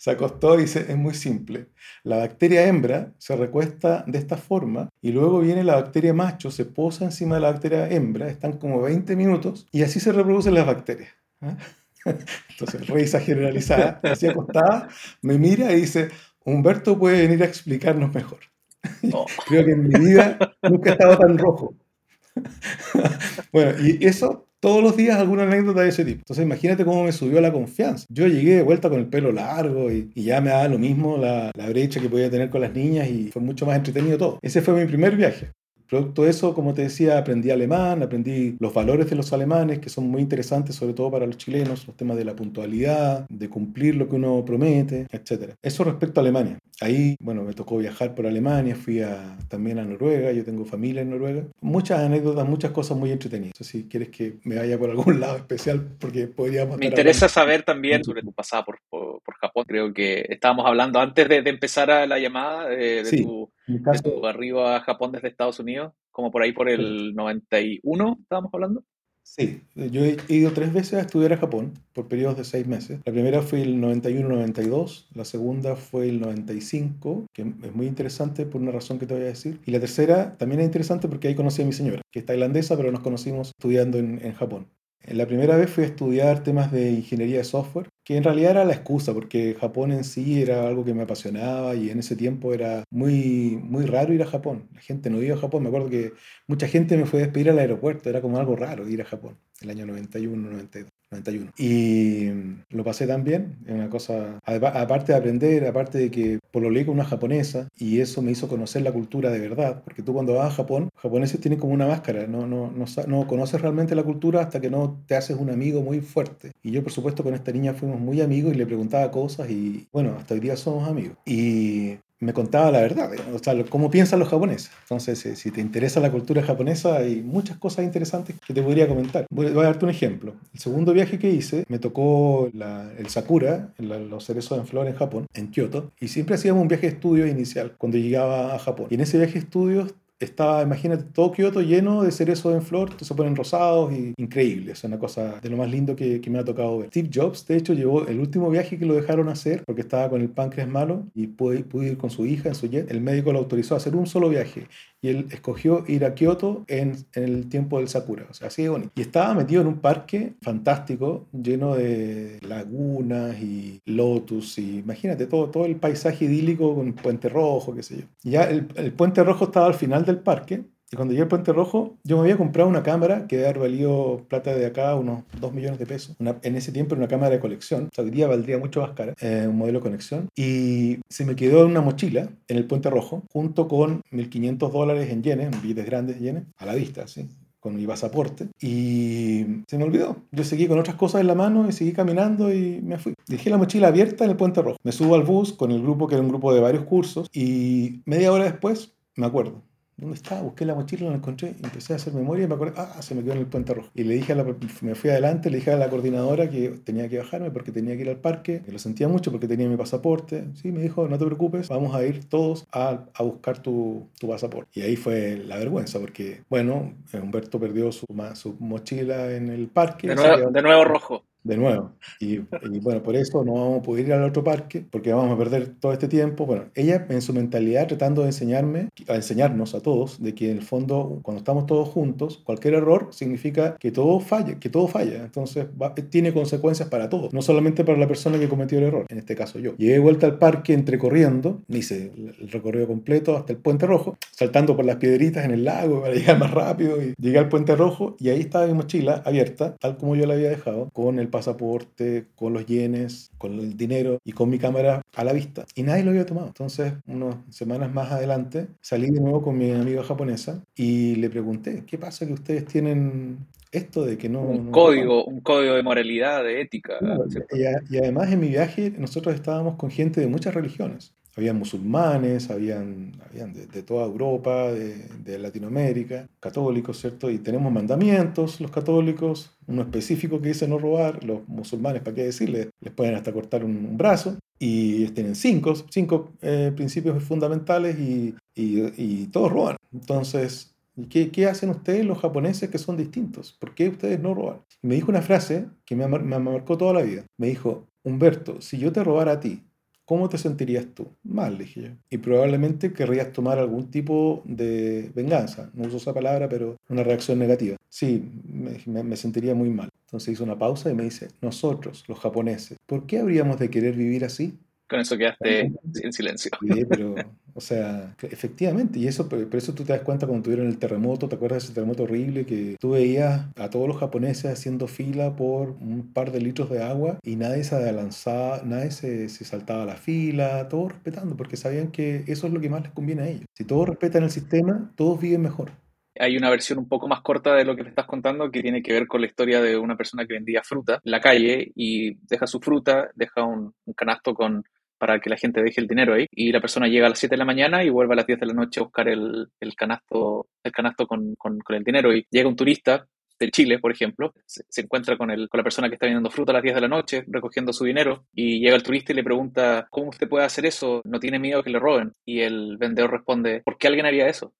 se acostó y dice, es muy simple. La bacteria hembra se recuesta de esta forma y luego viene la bacteria macho, se posa encima de la bacteria hembra, están como 20 minutos y así se reproducen las bacterias. ¿ah? Entonces, risa generalizada, así acostada, me mira y dice, Humberto puede venir a explicarnos mejor. Oh. Creo que en mi vida nunca he estado tan rojo. bueno, y eso todos los días alguna anécdota de ese tipo. Entonces imagínate cómo me subió la confianza. Yo llegué de vuelta con el pelo largo y, ya me daba lo mismo la, la, brecha que podía tener con las niñas y fue mucho más entretenido todo. Ese fue mi primer viaje. Producto de eso, como te decía, aprendí alemán, aprendí los valores de los alemanes, que son muy interesantes, sobre todo para los chilenos, los temas de la puntualidad, de cumplir lo que uno promete, etc. Eso respecto a Alemania. Ahí, bueno, me tocó viajar por Alemania, fui a, también a Noruega, yo tengo familia en Noruega. Muchas anécdotas, muchas cosas muy entretenidas. si quieres que me vaya por algún lado especial, porque podríamos... Me interesa saber también sobre tu pasada por, por, Japón. Creo que estábamos hablando antes de, empezar la llamada eh, de, tu, de tu arribo a Japón desde Estados Unidos como por ahí por el 91, estábamos hablando. Sí, yo he ido tres veces a estudiar a Japón por periodos de seis meses. La primera fue el 91-92, la segunda fue el 95, que es muy interesante por una razón que te voy a decir. Y la tercera también es interesante porque ahí conocí a mi señora, que es tailandesa, pero nos conocimos estudiando en, en Japón. La primera vez fui a estudiar temas de ingeniería de software, que en realidad era la excusa, porque Japón en sí era algo que me apasionaba y en ese tiempo era muy, muy raro ir a Japón. La gente no iba a Japón. Me acuerdo que mucha gente me fue a despedir al aeropuerto, era como algo raro ir a Japón, el año 91, 92. 91. Y lo pasé tan bien, es una cosa, aparte de aprender, aparte de que por lo leí con una japonesa, y eso me hizo conocer la cultura de verdad, porque tú cuando vas a Japón, japoneses tienen como una máscara, no, no, no, no conoces realmente la cultura hasta que no te haces un amigo muy fuerte. Y yo, por supuesto, con esta niña fuimos muy amigos y le preguntaba cosas y bueno, hasta hoy día somos amigos. Y me contaba la verdad, o sea, cómo piensan los japoneses. Entonces, eh, si te interesa la cultura japonesa, hay muchas cosas interesantes que te podría comentar. Voy, a darte un ejemplo. El segundo viaje que hice, me tocó el Sakura, los cerezos en flor en Japón, en Kioto, y siempre hacíamos un viaje de estudios inicial cuando llegaba a Japón. Y en ese viaje de estudios estaba, imagínate, todo lleno de cerezos en flor, se ponen rosados y increíbles. Es una cosa de lo más lindo que, me ha tocado ver. Steve Jobs, de hecho, llevó el último viaje que lo dejaron hacer porque estaba con el páncreas malo y pude, pude ir con su hija en su jet. El médico lo autorizó a hacer un solo viaje y él escogió ir a Kioto en, el tiempo del Sakura, o sea, así de bonito. Y estaba metido en un parque fantástico, lleno de lagunas y lotus, y imagínate todo, todo el paisaje idílico con puente rojo, qué sé yo. ya el, el puente rojo estaba al final del parque, y cuando llegué al Puente Rojo, yo me había comprado una cámara que debe haber valido plata de acá unos 2 millones de pesos. en ese tiempo era una cámara de colección. O sea, hoy día valdría mucho más cara, eh, un modelo de conexión. Y se me quedó en una mochila en el Puente Rojo, junto con 1.500 dólares en yenes, en billetes grandes de yenes, a la vista, ¿sí? con mi pasaporte y se me olvidó. Yo seguí con otras cosas en la mano y seguí caminando y me fui. Dejé la mochila abierta en el Puente Rojo. Me subo al bus con el grupo que era un grupo de varios cursos y media hora después me acuerdo. ¿Dónde está? Busqué la mochila, no la encontré, empecé a hacer memoria y me acordé, ah, se me quedó en el puente rojo. Y le dije a la, me fui adelante, le dije a la coordinadora que tenía que bajarme porque tenía que ir al parque, que lo sentía mucho porque tenía mi pasaporte. Sí, me dijo, no te preocupes, vamos a ir todos a, a buscar tu, tu, pasaporte. Y ahí fue la vergüenza porque, bueno, Humberto perdió su, su mochila en el parque. De nuevo, de nuevo rojo de nuevo. Y, bueno, por eso no vamos a poder ir al otro parque, porque vamos a perder todo este tiempo. Bueno, ella en su mentalidad tratando de enseñarme, a enseñarnos a todos, de que en el fondo, cuando estamos todos juntos, cualquier error significa que todo falle, que todo falla. Entonces tiene consecuencias para todos, no solamente para la persona que cometió el error, en este caso yo. Llegué de vuelta al parque entre corriendo, hice el recorrido completo hasta el Puente Rojo, saltando por las piedritas en el lago para llegar más rápido. Y llegué al Puente Rojo y ahí estaba mi mochila abierta, tal como yo la había dejado, con el pasaporte, con los yenes, con el dinero y con mi cámara a la vista. Y nadie lo había tomado. Entonces, unas semanas más adelante, salí de nuevo con mi amiga japonesa y le pregunté, ¿qué pasa que ustedes tienen esto de que no... Un código, un código de moralidad, de ética. y, además en mi viaje nosotros estábamos con gente de muchas religiones habían musulmanes, habían, habían de, toda Europa, de, Latinoamérica, católicos, ¿cierto? Y tenemos mandamientos, los católicos, uno específico que dice no robar, los musulmanes, ¿para qué decirles? Les pueden hasta cortar un, brazo, y tienen cinco, cinco eh, principios fundamentales y, y, todos roban. Entonces, ¿qué, ¿qué, hacen ustedes los japoneses que son distintos? ¿Por qué ustedes no roban? me dijo una frase que me, me marcó toda la vida. Me dijo, Humberto, si yo te robara a ti, ¿cómo te sentirías tú? Mal, dije yo. Y probablemente querrías tomar algún tipo de venganza. No uso esa palabra, pero una reacción negativa. Sí, me, sentiría muy mal. Entonces hizo una pausa y me dice, nosotros, los japoneses, ¿por qué habríamos de querer vivir así? Con eso quedaste en silencio. Sí, pero, o sea, efectivamente, y eso, por eso tú te das cuenta cuando tuvieron el terremoto, ¿te acuerdas de ese terremoto horrible que tú veías a todos los japoneses haciendo fila por un par de litros de agua y nadie se adelantaba, nadie se, se saltaba la fila, todos respetando, porque sabían que eso es lo que más les conviene a ellos. Si todos respetan el sistema, todos viven mejor hay una versión un poco más corta de lo que me estás contando que tiene que ver con la historia de una persona que vendía fruta en la calle y deja su fruta, deja un, canasto con para que la gente deje el dinero ahí y la persona llega a las 7 de la mañana y vuelve a las 10 de la noche a buscar el, el canasto, el canasto con, con, el dinero y llega un turista de Chile, por ejemplo, se, se, encuentra con, el, con la persona que está vendiendo fruta a las 10 de la noche recogiendo su dinero y llega el turista y le pregunta, ¿cómo usted puede hacer eso? ¿No tiene miedo que le roben? Y el vendedor responde, ¿por qué alguien haría eso?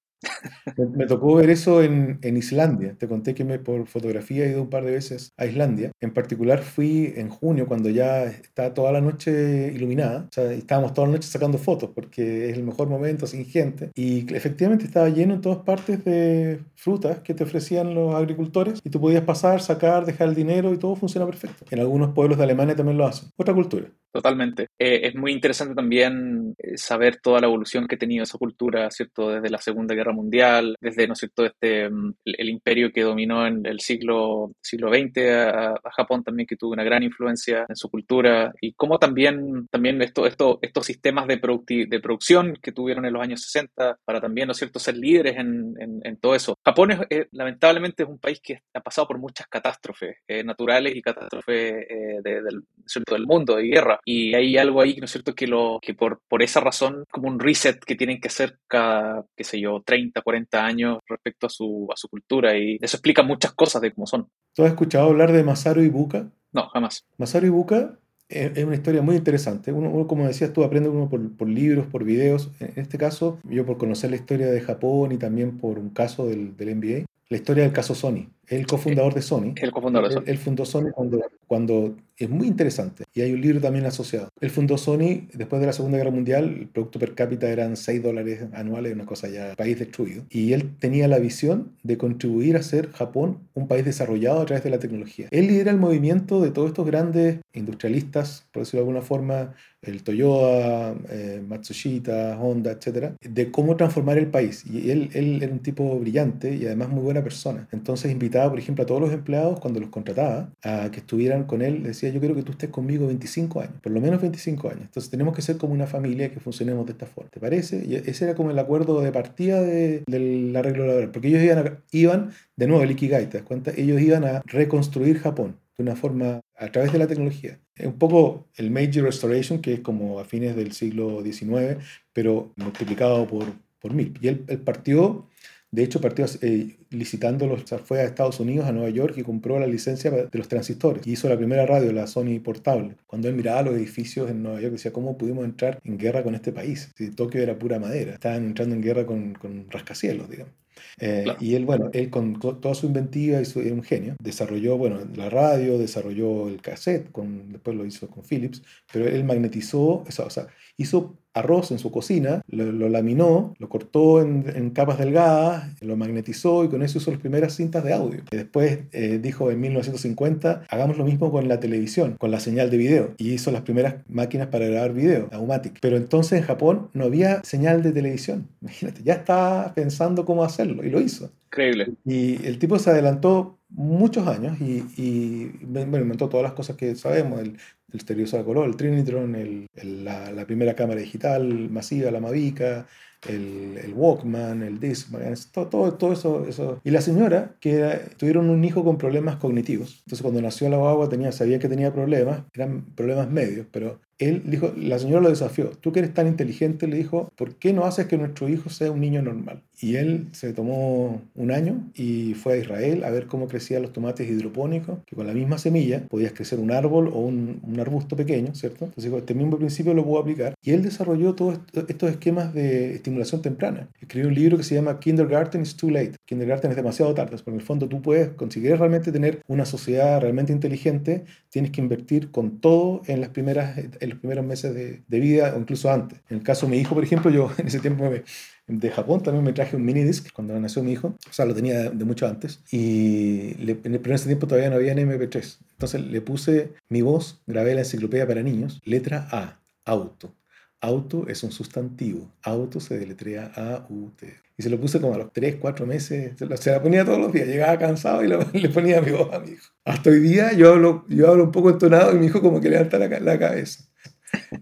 Me, tocó ver eso en, en, Islandia. Te conté que me, por fotografía he ido un par de veces a Islandia. En particular fui en junio cuando ya está toda la noche iluminada. O sea, estábamos toda la noche sacando fotos porque es el mejor momento sin gente. Y efectivamente estaba lleno en todas partes de frutas que te ofrecían los agricultores y tú podías pasar, sacar, dejar el dinero y todo funciona perfecto. En algunos pueblos de Alemania también lo hacen. Otra cultura. Totalmente. Eh, es muy interesante también eh, saber toda la evolución que ha tenido esa cultura, ¿cierto? Desde la Segunda Guerra Mundial, desde, ¿no es cierto?, este, mm, el, imperio que dominó en el siglo, siglo XX a, Japón también, que tuvo una gran influencia en su cultura, y cómo también, también esto, esto, estos sistemas de, de producción que tuvieron en los años 60 para también, ¿no es cierto?, ser líderes en, en, todo eso. Japón, es, lamentablemente, es un país que ha pasado por muchas catástrofes eh, naturales y catástrofes del, ¿cierto? del mundo, y guerra y hay algo ahí, ¿no es cierto?, que, lo, que por, por esa razón, como un reset que tienen que hacer cada, qué sé yo, 30, 40 años respecto a su, a su cultura y eso explica muchas cosas de cómo son. ¿Tú has escuchado hablar de Masaru Ibuka? No, jamás. Masaru Ibuka es una historia muy interesante. Uno, como decías tú, aprende uno por, por, libros, por videos. En este caso, yo por conocer la historia de Japón y también por un caso del, del NBA, la historia del caso Sony. El cofundador de Sony. El cofundador de Sony. Él, fundó Sony cuando, cuando es muy interesante y hay un libro también asociado. Él fundó Sony después de la Segunda Guerra Mundial, el producto per cápita eran 6 dólares anuales, una cosa ya, país destruido. Y él tenía la visión de contribuir a ser Japón un país desarrollado a través de la tecnología. Él lidera el movimiento de todos estos grandes industrialistas, por decirlo de alguna forma, el Toyota, eh, Matsushita, Honda, etcétera, de cómo transformar el país. Y él, él era un tipo brillante y además muy buena persona. Entonces invitaba, por ejemplo, a todos los empleados cuando los contrataba a que estuvieran con él. Decía, yo quiero que tú estés conmigo 25 años, por lo menos 25 años. Entonces tenemos que ser como una familia que funcionemos de esta forma. ¿Te parece? Y ese era como el acuerdo de partida de, del arreglo laboral. Porque ellos iban, iban, de nuevo, el Ikigai, ¿te das cuenta? Ellos iban a reconstruir Japón de una forma a través de la tecnología. Un poco el Meiji Restoration, que es como a fines del siglo XIX, pero multiplicado por, por mil. Y él, partió, de hecho, partió eh, licitándolos, fue a Estados Unidos, a Nueva York, y compró la licencia de los transistores. Y hizo la primera radio, la Sony portable. Cuando él miraba los edificios en Nueva York, decía, ¿cómo pudimos entrar en guerra con este país? Si Tokio era pura madera. Estaban entrando en guerra con, con rascacielos, digamos. Eh, y él, bueno, él con toda su inventiva y su, era un genio, desarrolló, bueno, la radio, desarrolló el cassette, con, después lo hizo con Philips, pero él magnetizó, o sea, hizo arroz en su cocina, lo, laminó, lo cortó en, capas delgadas, lo magnetizó y con eso hizo las primeras cintas de audio. Y después eh, dijo en 1950, hagamos lo mismo con la televisión, con la señal de video. Y hizo las primeras máquinas para grabar video, Aumatic. Pero entonces en Japón no había señal de televisión. Imagínate, ya estaba pensando cómo hacerlo y lo hizo. Increíble. Y el tipo se adelantó muchos años y, y bueno, inventó todas las cosas que sabemos, el, el estereosado de color, el Trinitron, el, la, la, primera cámara digital masiva, la Mavica, el, el Walkman, el Discman, todo, todo, todo eso, eso, Y la señora, que tuvieron un hijo con problemas cognitivos. Entonces cuando nació la guagua tenía, sabía que tenía problemas, eran problemas medios, pero él dijo, la señora lo desafió, tú que eres tan inteligente, le dijo, ¿por qué no haces que nuestro hijo sea un niño normal? Y él se tomó un año y fue a Israel a ver cómo crecían los tomates hidropónicos, que con la misma semilla podías crecer un árbol o un, un arbusto pequeño, ¿cierto? Entonces dijo, este mismo principio lo puedo aplicar. Y él desarrolló todos estos esquemas de estimulación temprana. Escribió un libro que se llama Kindergarten is too late. Kindergarten es demasiado tarde, porque en el fondo tú puedes conseguir realmente tener una sociedad realmente inteligente, tienes que invertir con todo en las primeras los primeros meses de, de, vida o incluso antes. En el caso de mi hijo, por ejemplo, yo en ese tiempo me, de Japón también me traje un mini disc cuando nació mi hijo, o sea, lo tenía de, mucho antes, y le, pero en ese tiempo todavía no había en MP3. Entonces le puse mi voz, grabé la enciclopedia para niños, letra A, auto. Auto es un sustantivo. Auto se deletrea A-U-T. Y se lo puse como a los 3, 4 meses. Se, la ponía todos los días. Llegaba cansado y le ponía mi voz a mi hijo. Hasta hoy día yo hablo, yo hablo un poco entonado y mi hijo como que levanta la, la cabeza.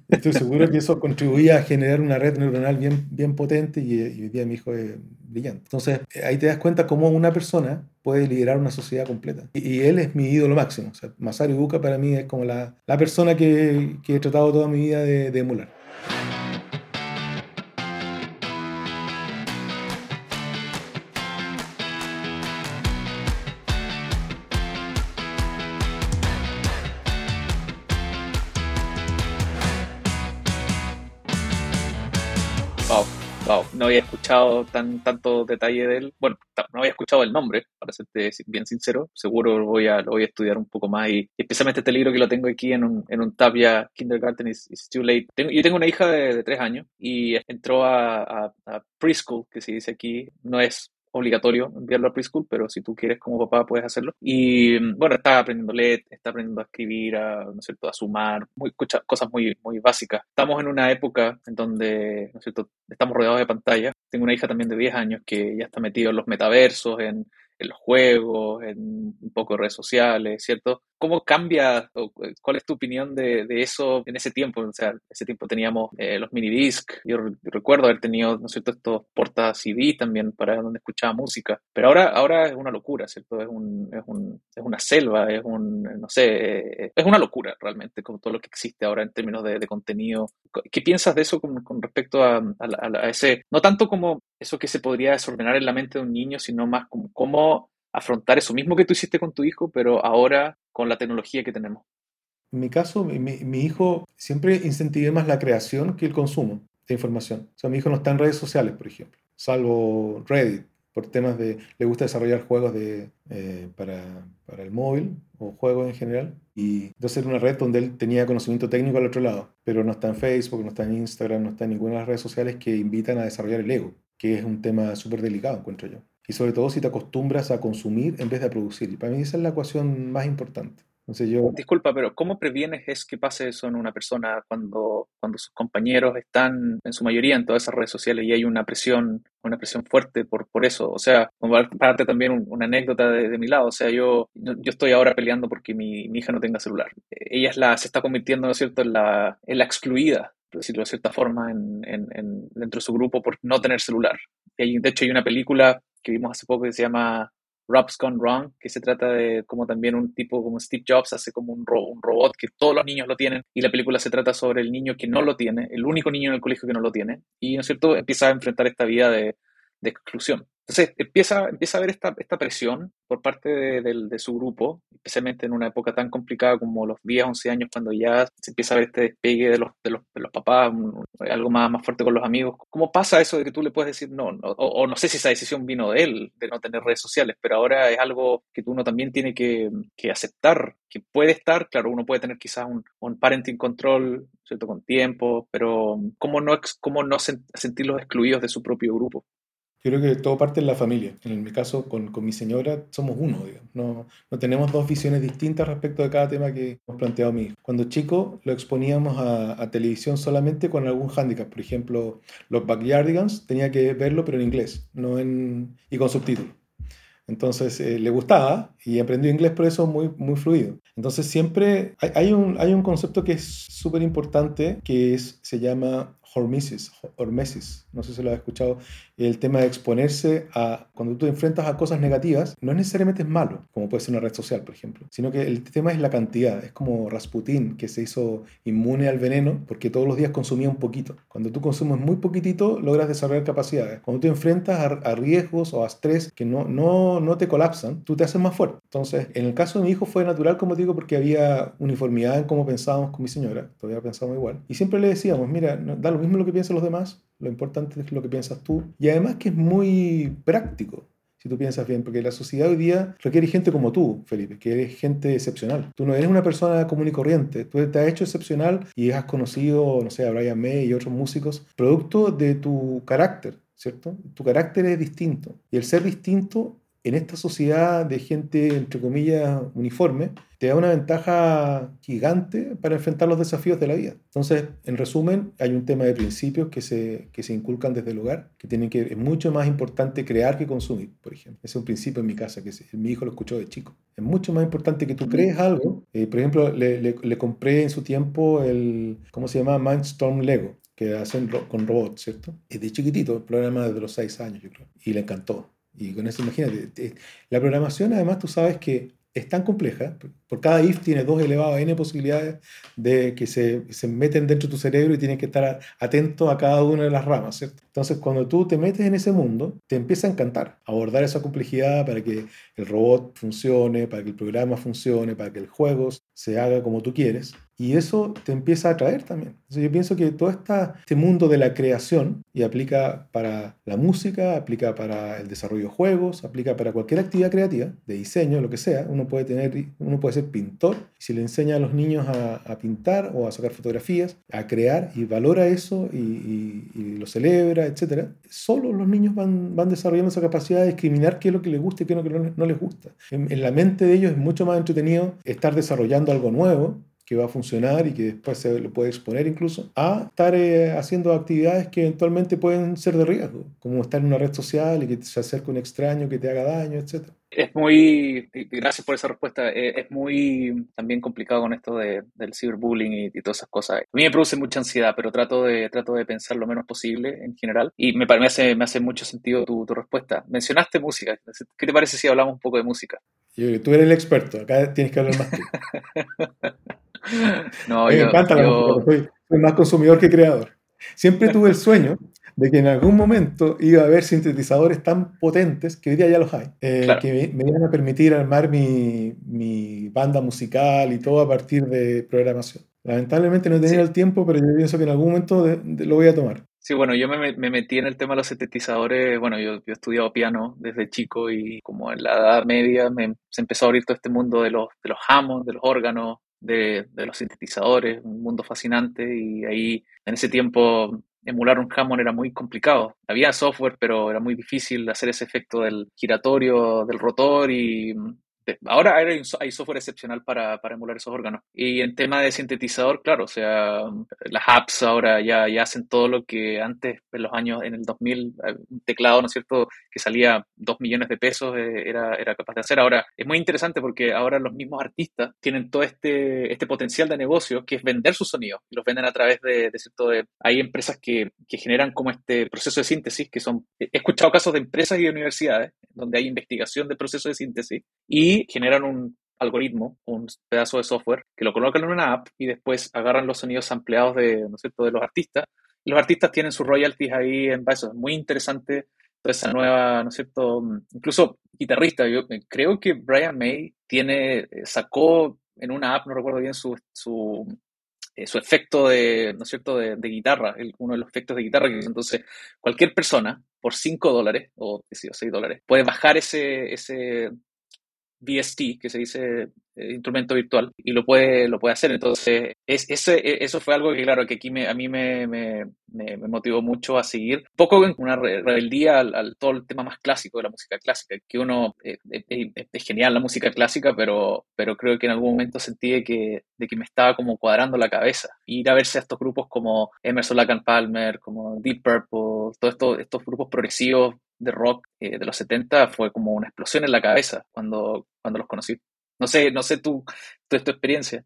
Estoy seguro que eso contribuía a generar una red neuronal bien, bien potente y, hoy día mi hijo es brillante. Entonces, ahí te das cuenta cómo una persona puede liderar una sociedad completa. Y, él es mi ídolo máximo. O sea, Masaru Buka para mí es como la, la persona que, que, he tratado toda mi vida de, de emular. No había escuchado tan, tanto detalle de él. Bueno, no había escuchado el nombre, para serte bien sincero. Seguro lo voy a, voy a estudiar un poco más. Y, especialmente este libro que lo tengo aquí en un, en un tab ya, Kindergarten is, Too Late. Tengo, yo tengo una hija de, tres años y entró a, a, a preschool, que se dice aquí. No es obligatorio enviarlo a preschool, pero si tú quieres como papá puedes hacerlo. Y bueno, está aprendiendo leer, está aprendiendo a escribir, a, ¿no es cierto? a sumar, muy, cosas muy, muy básicas. Estamos en una época en donde ¿no es cierto? estamos rodeados de pantallas. Tengo una hija también de 10 años que ya está metida en los metaversos, en en los juegos, en un poco de redes sociales, ¿cierto? ¿Cómo cambia, o cuál es tu opinión de, de eso en ese tiempo? O sea, en ese tiempo teníamos eh, los minidisc, yo recuerdo haber tenido, ¿no es cierto?, estos portas CD también para donde escuchaba música, pero ahora, ahora es una locura, ¿cierto? Es, un, es, un, es una selva, es un, no sé, es una locura realmente, con todo lo que existe ahora en términos de, de contenido. ¿Qué piensas de eso con, con respecto a, a, a, ese, no tanto como eso que se podría desordenar en la mente de un niño, sino más como cómo afrontar eso mismo que tú hiciste con tu hijo, pero ahora con la tecnología que tenemos. En mi caso, mi, hijo siempre incentivé más la creación que el consumo de información. O sea, mi hijo no está en redes sociales, por ejemplo, salvo Reddit, por temas de, le gusta desarrollar juegos eh, para, para, el móvil o juegos en general. Y entonces era una red donde él tenía conocimiento técnico al otro lado, pero no está en Facebook, no está en Instagram, no está en ninguna de las redes sociales que invitan a desarrollar el ego, que es un tema súper delicado, encuentro yo y sobre todo si te acostumbras a consumir en vez de a producir. Y para mí esa es la ecuación más importante. Entonces yo... Disculpa, pero ¿cómo previenes es que pase eso en una persona cuando, cuando sus compañeros están en su mayoría en todas esas redes sociales y hay una presión, una presión fuerte por, por eso? O sea, para darte también una anécdota de, mi lado, o sea, yo, yo estoy ahora peleando porque mi, mi hija no tenga celular. Ella es la, se está convirtiendo, ¿no es cierto?, en la, en la excluida decirlo de cierta forma, en, en, dentro de su grupo por no tener celular. Y hay, de hecho, hay una película que vimos hace poco que se llama Rob's Gone Wrong, que se trata de como también un tipo como Steve Jobs hace como un, un robot que todos los niños lo tienen y la película se trata sobre el niño que no lo tiene, el único niño en el colegio que no lo tiene y, ¿no es cierto?, empieza a enfrentar esta vida de, de exclusión. Entonces empieza, empieza a haber esta, esta presión por parte de, su grupo, especialmente en una época tan complicada como los 10, 11 años, cuando ya se empieza a ver este despegue de los, de los, papás, algo más, fuerte con los amigos. ¿Cómo pasa eso de que tú le puedes decir no? o, no sé si esa decisión vino de él, de no tener redes sociales, pero ahora es algo que uno también tiene que, aceptar, que puede estar, claro, uno puede tener quizás un, un parenting control, ¿cierto? Con tiempo, pero ¿cómo no, cómo no sentirlos excluidos de su propio grupo? Yo creo que todo parte en la familia. En mi caso, con, con mi señora, somos uno, digamos. No, no, tenemos dos visiones distintas respecto de cada tema que hemos planteado a mí. Cuando chico, lo exponíamos a, a televisión solamente con algún hándicap. Por ejemplo, los Backyardigans tenía que verlo, pero en inglés, no en, y con subtítulos. Entonces eh, le gustaba y aprendió inglés por eso muy, muy fluido. Entonces siempre hay, un, hay un concepto que es súper importante que es, se llama hormesis, hormesis, no sé si lo has escuchado, el tema de exponerse a, cuando tú te enfrentas a cosas negativas, no necesariamente es malo, como puede ser una red social, por ejemplo, sino que el tema es la cantidad, es como Rasputín, que se hizo inmune al veneno porque todos los días consumía un poquito. Cuando tú consumes muy poquitito, logras desarrollar capacidades. Cuando tú enfrentas a, riesgos o a estrés que no, no, no te colapsan, tú te haces más fuerte. Entonces, en el caso de mi hijo fue natural, como digo, porque había uniformidad en cómo pensábamos con mi señora, todavía pensábamos igual. Y siempre le decíamos, mira, da lo mismo lo que piensan los demás, lo importante es lo que piensas tú. Y además que es muy práctico, si tú piensas bien, porque la sociedad hoy día requiere gente como tú, Felipe, que eres gente excepcional. Tú no eres una persona común y corriente, tú te has hecho excepcional y has conocido, no sé, a Brian May y otros músicos, producto de tu carácter, ¿cierto? Tu carácter es distinto y el ser distinto en esta sociedad de gente, entre comillas, uniforme, te da una ventaja gigante para enfrentar los desafíos de la vida. Entonces, en resumen, hay un tema de principios que se, que se inculcan desde el hogar, que tienen que es mucho más importante crear que consumir, por ejemplo. Ese es un principio en mi casa, que mi hijo lo escuchó de chico. Es mucho más importante que tú crees algo. Eh, por ejemplo, le, le, le, compré en su tiempo el, ¿cómo se llama? Mindstorm Lego que hacen con robots, ¿cierto? Es de chiquitito, el programa desde los seis años, yo creo. Y le encantó. Y con eso, imagínate, la programación además tú sabes que es tan compleja, por cada if tiene dos elevados a n posibilidades de que se, se, meten dentro de tu cerebro y tienes que estar atento a cada una de las ramas, ¿cierto? Entonces, cuando tú te metes en ese mundo, te empieza a encantar abordar esa complejidad para que el robot funcione, para que el programa funcione, para que el juego se haga como tú quieres. Y eso te empieza a atraer también. Yo pienso que todo esta, este mundo de la creación, y aplica para la música, aplica para el desarrollo de juegos, aplica para cualquier actividad creativa, de diseño, lo que sea, uno puede, tener, uno puede ser pintor, si le enseña a los niños a, pintar o a sacar fotografías, a crear y valora eso y, lo celebra, etc., solo los niños van, van, desarrollando esa capacidad de discriminar qué es lo que les gusta y qué es lo que no, no les gusta. En, en la mente de ellos es mucho más entretenido estar desarrollando algo nuevo que va a funcionar y que después se lo puede exponer incluso, a estar eh, haciendo actividades que eventualmente pueden ser de riesgo, como estar en una red social y que se acerque un extraño que te haga daño, etc. Es muy, gracias por esa respuesta, eh, es muy también complicado con esto de, del ciberbullying y, y, todas esas cosas. A mí me produce mucha ansiedad, pero trato de, trato de pensar lo menos posible en general y me, me, hace, me hace mucho sentido tu, tu respuesta. Mencionaste música, ¿qué te parece si hablamos un poco de música? Yo, tú eres el experto, acá tienes que hablar más tú. no, me yo, encanta la yo... música, soy, soy, más consumidor que creador. Siempre tuve el sueño de que en algún momento iba a haber sintetizadores tan potentes, que hoy día ya los hay, eh, claro. que me, me, iban a permitir armar mi, mi, banda musical y todo a partir de programación. Lamentablemente no he tenido sí. el tiempo, pero yo pienso que en algún momento de, de, lo voy a tomar. Sí, bueno, yo me, me, metí en el tema de los sintetizadores, bueno, yo, yo he estudiado piano desde chico y como en la edad media me, se empezó a abrir todo este mundo de los, de los Hammond, de los órganos, de, de, los sintetizadores, un mundo fascinante y ahí en ese tiempo emular un Hammond era muy complicado. Había software, pero era muy difícil hacer ese efecto del giratorio del rotor y ahora hay, software excepcional para, emular esos órganos. Y en tema de sintetizador, claro, o sea, las apps ahora ya, hacen todo lo que antes, en los años, en el 2000, eh, un teclado, ¿no es cierto?, que salía 2 millones de pesos, eh, era, capaz de hacer. Ahora, es muy interesante porque ahora los mismos artistas tienen todo este, este potencial de negocio que es vender sus sonidos. Los venden a través de, cierto, de, hay empresas que, que generan como este proceso de síntesis, que son, he escuchado casos de empresas y de universidades donde hay investigación de proceso de síntesis y generan un algoritmo, un pedazo de software que lo colocan en una app y después agarran los sonidos ampliados de, ¿no es cierto? de los artistas. Los artistas tienen sus royalties ahí en base. Es muy interesante toda esa nueva, ¿no es cierto? Incluso guitarrista. Yo creo que Brian May tiene, sacó en una app, no recuerdo bien su, su, eh, su efecto de, ¿no es cierto?, de, guitarra, el, uno de los efectos de guitarra. Entonces, cualquier persona, por 5 dólares, o 6 dólares, puede bajar ese, ese VST, que se dice eh, instrumento virtual, y lo puede, lo puede hacer. Entonces, es, ese, eso fue algo que, claro, que aquí me, a mí me, me, motivó mucho a seguir. Un poco en una rebeldía al, al, todo el tema más clásico de la música clásica, que uno, eh, es, genial la música clásica, pero, pero creo que en algún momento sentí que, de que me estaba como cuadrando la cabeza. Ir a verse a estos grupos como Emerson Lake Palmer, como Deep Purple, todos esto, estos grupos progresivos de rock eh, de los 70 fue como una explosión en la cabeza cuando, cuando los conocí. No sé, no sé tu, tu, experiencia.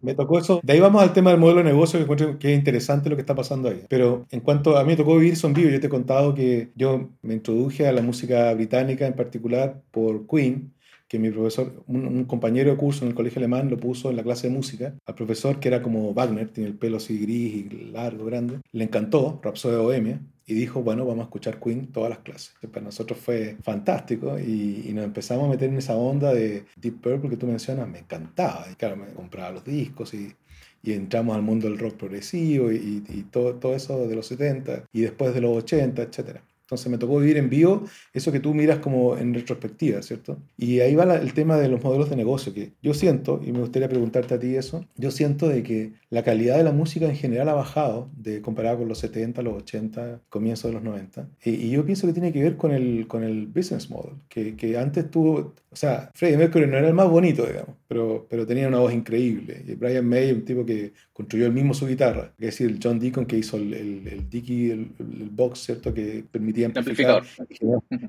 Me tocó eso. De ahí vamos al tema del modelo de negocio, que encuentro que es interesante lo que está pasando ahí. Pero en cuanto a mí me tocó vivir son vivo, yo te he contado que yo me introduje a la música británica en particular por Queen, que mi profesor, un, un, compañero de curso en el colegio alemán lo puso en la clase de música. Al profesor, que era como Wagner, tiene el pelo así gris y largo, grande, le encantó Rhapsody de Bohemia y dijo, bueno, vamos a escuchar Queen todas las clases. Para nosotros fue fantástico y, y, nos empezamos a meter en esa onda de Deep Purple que tú mencionas, me encantaba. Y claro, me compraba los discos y, y entramos al mundo del rock progresivo y, y todo, todo, eso de los 70 y después de los 80, etc. Entonces me tocó vivir en vivo eso que tú miras como en retrospectiva, ¿cierto? Y ahí va el tema de los modelos de negocio, que yo siento, y me gustaría preguntarte a ti eso, yo siento de que la calidad de la música en general ha bajado, de, comparado con los 70, los 80, comienzos de los 90. Y, yo pienso que tiene que ver con el, con el business model, que, que antes tuvo, o sea, Freddie Mercury no era el más bonito, digamos, pero, pero tenía una voz increíble. Y Brian May, un tipo que construyó el mismo su guitarra, es decir, el John Deacon que hizo el, el, el Dickey, el, el, box, ¿cierto? Que permitía amplificar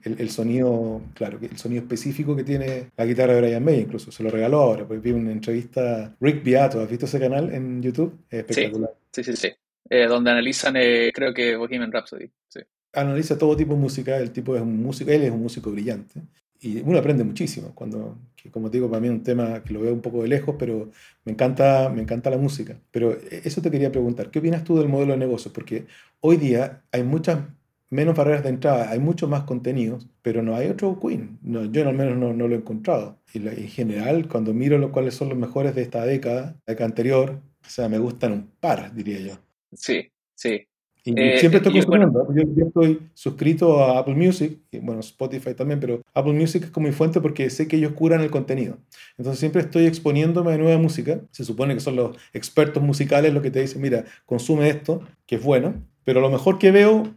el, el, sonido, claro, el sonido específico que tiene la guitarra de Brian May, incluso se lo regaló ahora, porque vi una entrevista, Rick Beato, ¿has visto ese canal en YouTube? Es espectacular. Sí, sí, sí. Eh, donde analizan, eh, creo que Bohemian Rhapsody. Sí. Analiza todo tipo de música, el tipo es un músico, él es un músico brillante y uno aprende muchísimo cuando, como te digo, para mí es un tema que lo veo un poco de lejos, pero me encanta, me encanta la música. Pero eh, eso te quería preguntar, ¿qué opinas tú del modelo de negocio? Porque hoy día hay muchas menos barreras de entrada, hay muchos más contenidos, pero no hay otro Queen. No, yo al menos no, lo he encontrado. Y en general, cuando miro lo, cuáles son los mejores de esta década, la década anterior, o sea, me gustan un par, diría yo. Sí, sí. Y eh, siempre estoy consumiendo. yo, estoy suscrito a Apple Music, y bueno, Spotify también, pero Apple Music es como mi fuente porque sé que ellos curan el contenido. Entonces siempre estoy exponiéndome a nueva música. Se supone que son los expertos musicales los que te dicen, mira, consume esto, que es bueno, pero lo mejor que veo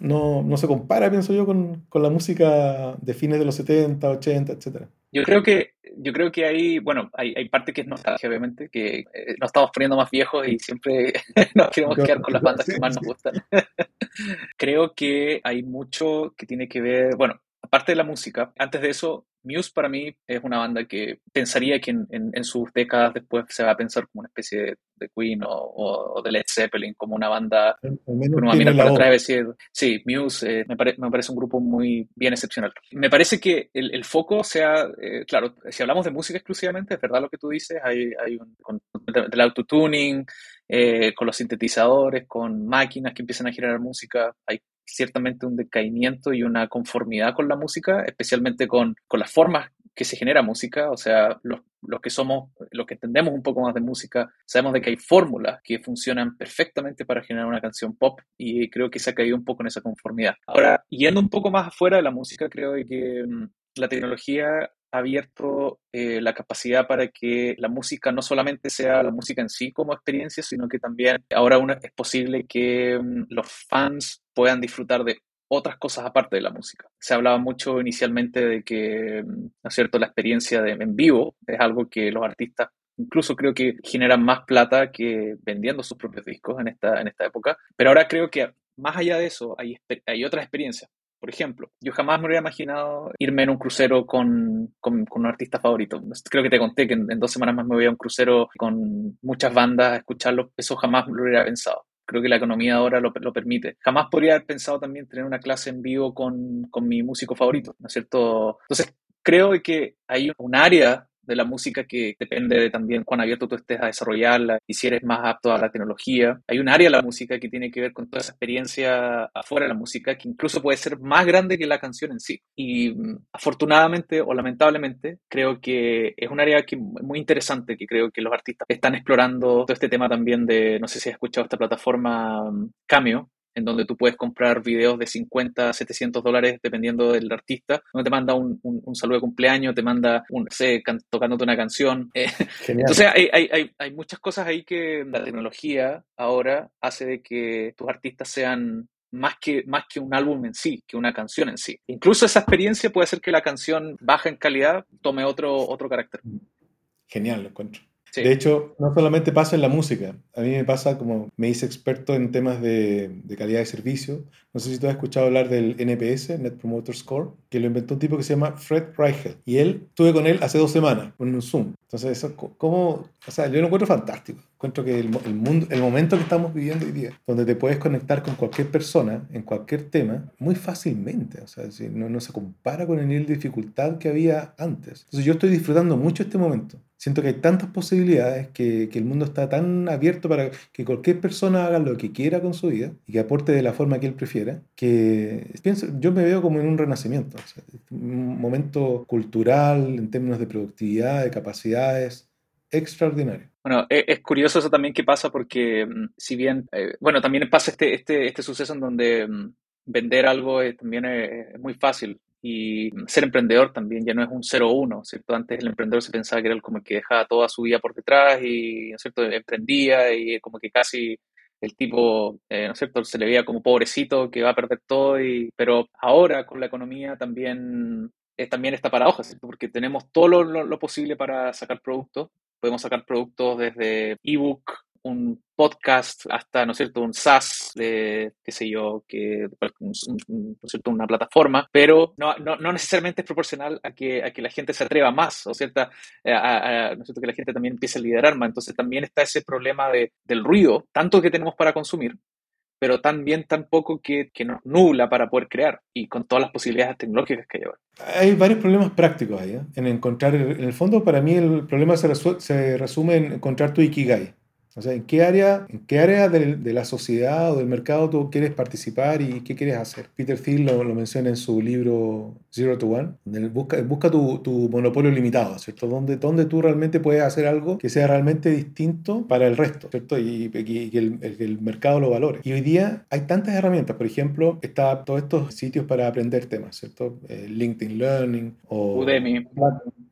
no, no se compara, pienso yo, con, con, la música de fines de los 70, 80, etc. Yo creo que, yo creo que hay, bueno, hay, hay parte que es nostalgia, obviamente, que eh, nos estamos poniendo más viejos y siempre nos queremos quedar con las bandas que más nos gustan. creo que hay mucho que tiene que ver, bueno, aparte de la música, antes de eso, Muse para mí es una banda que pensaría que en, en, sus décadas después se va a pensar como una especie de, de Queen o, o, de Led Zeppelin, como una banda que uno va a mirar para atrás y decir, sí, Muse eh, me, pare, me, parece un grupo muy bien excepcional. Me parece que el, el foco sea, eh, claro, si hablamos de música exclusivamente, es verdad lo que tú dices, hay, hay un, con, del autotuning, eh, con los sintetizadores, con máquinas que empiezan a generar música, hay ciertamente un decaimiento y una conformidad con la música, especialmente con, con las formas que se genera música, o sea, los, los, que somos, los que entendemos un poco más de música, sabemos de que hay fórmulas que funcionan perfectamente para generar una canción pop y creo que se ha caído un poco en esa conformidad. Ahora, yendo un poco más afuera de la música, creo que mm, la tecnología abierto eh, la capacidad para que la música no solamente sea la música en sí como experiencia, sino que también ahora uno, es posible que um, los fans puedan disfrutar de otras cosas aparte de la música. Se hablaba mucho inicialmente de que, mm, ¿no es cierto?, la experiencia en vivo es algo que los artistas incluso creo que generan más plata que vendiendo sus propios discos en esta, en esta época. Pero ahora creo que más allá de eso hay, hay otras experiencias. Por ejemplo, yo jamás me hubiera imaginado irme en un crucero con, con, un artista favorito. Creo que te conté que en, dos semanas más me voy a un crucero con muchas bandas a escucharlo. Eso jamás lo hubiera pensado. Creo que la economía ahora lo, lo, permite. Jamás podría haber pensado también tener una clase en vivo con, con mi músico favorito, ¿no es cierto? Entonces, creo que hay un área de la música que depende de también cuán abierto tú estés a desarrollarla y si eres más apto a la tecnología. Hay un área de la música que tiene que ver con toda esa experiencia afuera de la música que incluso puede ser más grande que la canción en sí. Y mm, afortunadamente o lamentablemente creo que es un área que, muy interesante que creo que los artistas están explorando todo este tema también de, no sé si has escuchado esta plataforma mm, Cameo, en donde tú puedes comprar videos de 50, 700 dólares dependiendo del artista, donde te manda un, un, un saludo de cumpleaños, te manda, un, sé, can, tocándote una canción. Eh, entonces hay, hay, hay, muchas cosas ahí que la tecnología ahora hace de que tus artistas sean más que, más que un álbum en sí, que una canción en sí. Incluso esa experiencia puede hacer que la canción baja en calidad, tome otro, otro carácter. Genial, lo encuentro. De hecho, no solamente pasa en la música, a mí me pasa como me hice experto en temas de, calidad de servicio. No sé si tú has escuchado hablar del NPS, Net Promoter Score, que lo inventó un tipo que se llama Fred Reichel. Y él, estuve con él hace dos semanas, en un Zoom. Entonces, eso, como, o sea, yo lo encuentro fantástico. Encuentro que el, el, mundo, el momento que estamos viviendo hoy día, donde te puedes conectar con cualquier persona en cualquier tema, muy fácilmente. O sea, no, no se compara con el nivel de dificultad que había antes. Entonces, yo estoy disfrutando mucho este momento siento que hay tantas posibilidades que, el mundo está tan abierto para que cualquier persona haga lo que quiera con su vida y que aporte de la forma que él prefiera, que pienso, yo me veo como en un renacimiento, un momento cultural en términos de productividad, de capacidades, extraordinario. Bueno, es, es, curioso eso también que pasa porque mm, si bien, eh, bueno, también pasa este, este, este suceso en donde mm, vender algo también es, muy fácil. Y ser emprendedor también ya no es un 0-1, ¿cierto? Antes el emprendedor se pensaba que era como que dejaba toda su vida por detrás y, ¿no cierto?, emprendía y como que casi el tipo, eh, ¿no es cierto?, se le veía como pobrecito que va a perder todo, y, pero ahora con la economía también, es también esta paradoja, ¿cierto? porque tenemos todo lo, lo, posible para sacar productos, podemos sacar productos desde ebook, un podcast hasta, ¿no es cierto?, un SaaS de, qué sé yo, que, ¿no es cierto?, una plataforma, pero no, no, no, necesariamente es proporcional a que, a que la gente se atreva más, o cierta, eh, a, ¿no cierto?, que la gente también empiece a liderar más. Entonces también está ese problema de, del ruido, tanto que tenemos para consumir, pero también tan poco que, que, nos nubla para poder crear y con todas las posibilidades tecnológicas que lleva. Hay varios problemas prácticos ahí, ¿eh? en encontrar, en el fondo para mí el problema se resume en encontrar tu ikigai. O sea, ¿en qué área, en qué área de, de, la sociedad o del mercado tú quieres participar y qué quieres hacer? Peter Thiel lo, lo menciona en su libro Zero to One. Busca, busca tu, tu, monopolio limitado, ¿cierto? Donde, donde tú realmente puedes hacer algo que sea realmente distinto para el resto, ¿cierto? Y, que el, el, mercado lo valore. Y hoy día hay tantas herramientas. Por ejemplo, está todos estos sitios para aprender temas, ¿cierto? Eh, LinkedIn Learning o Udemy.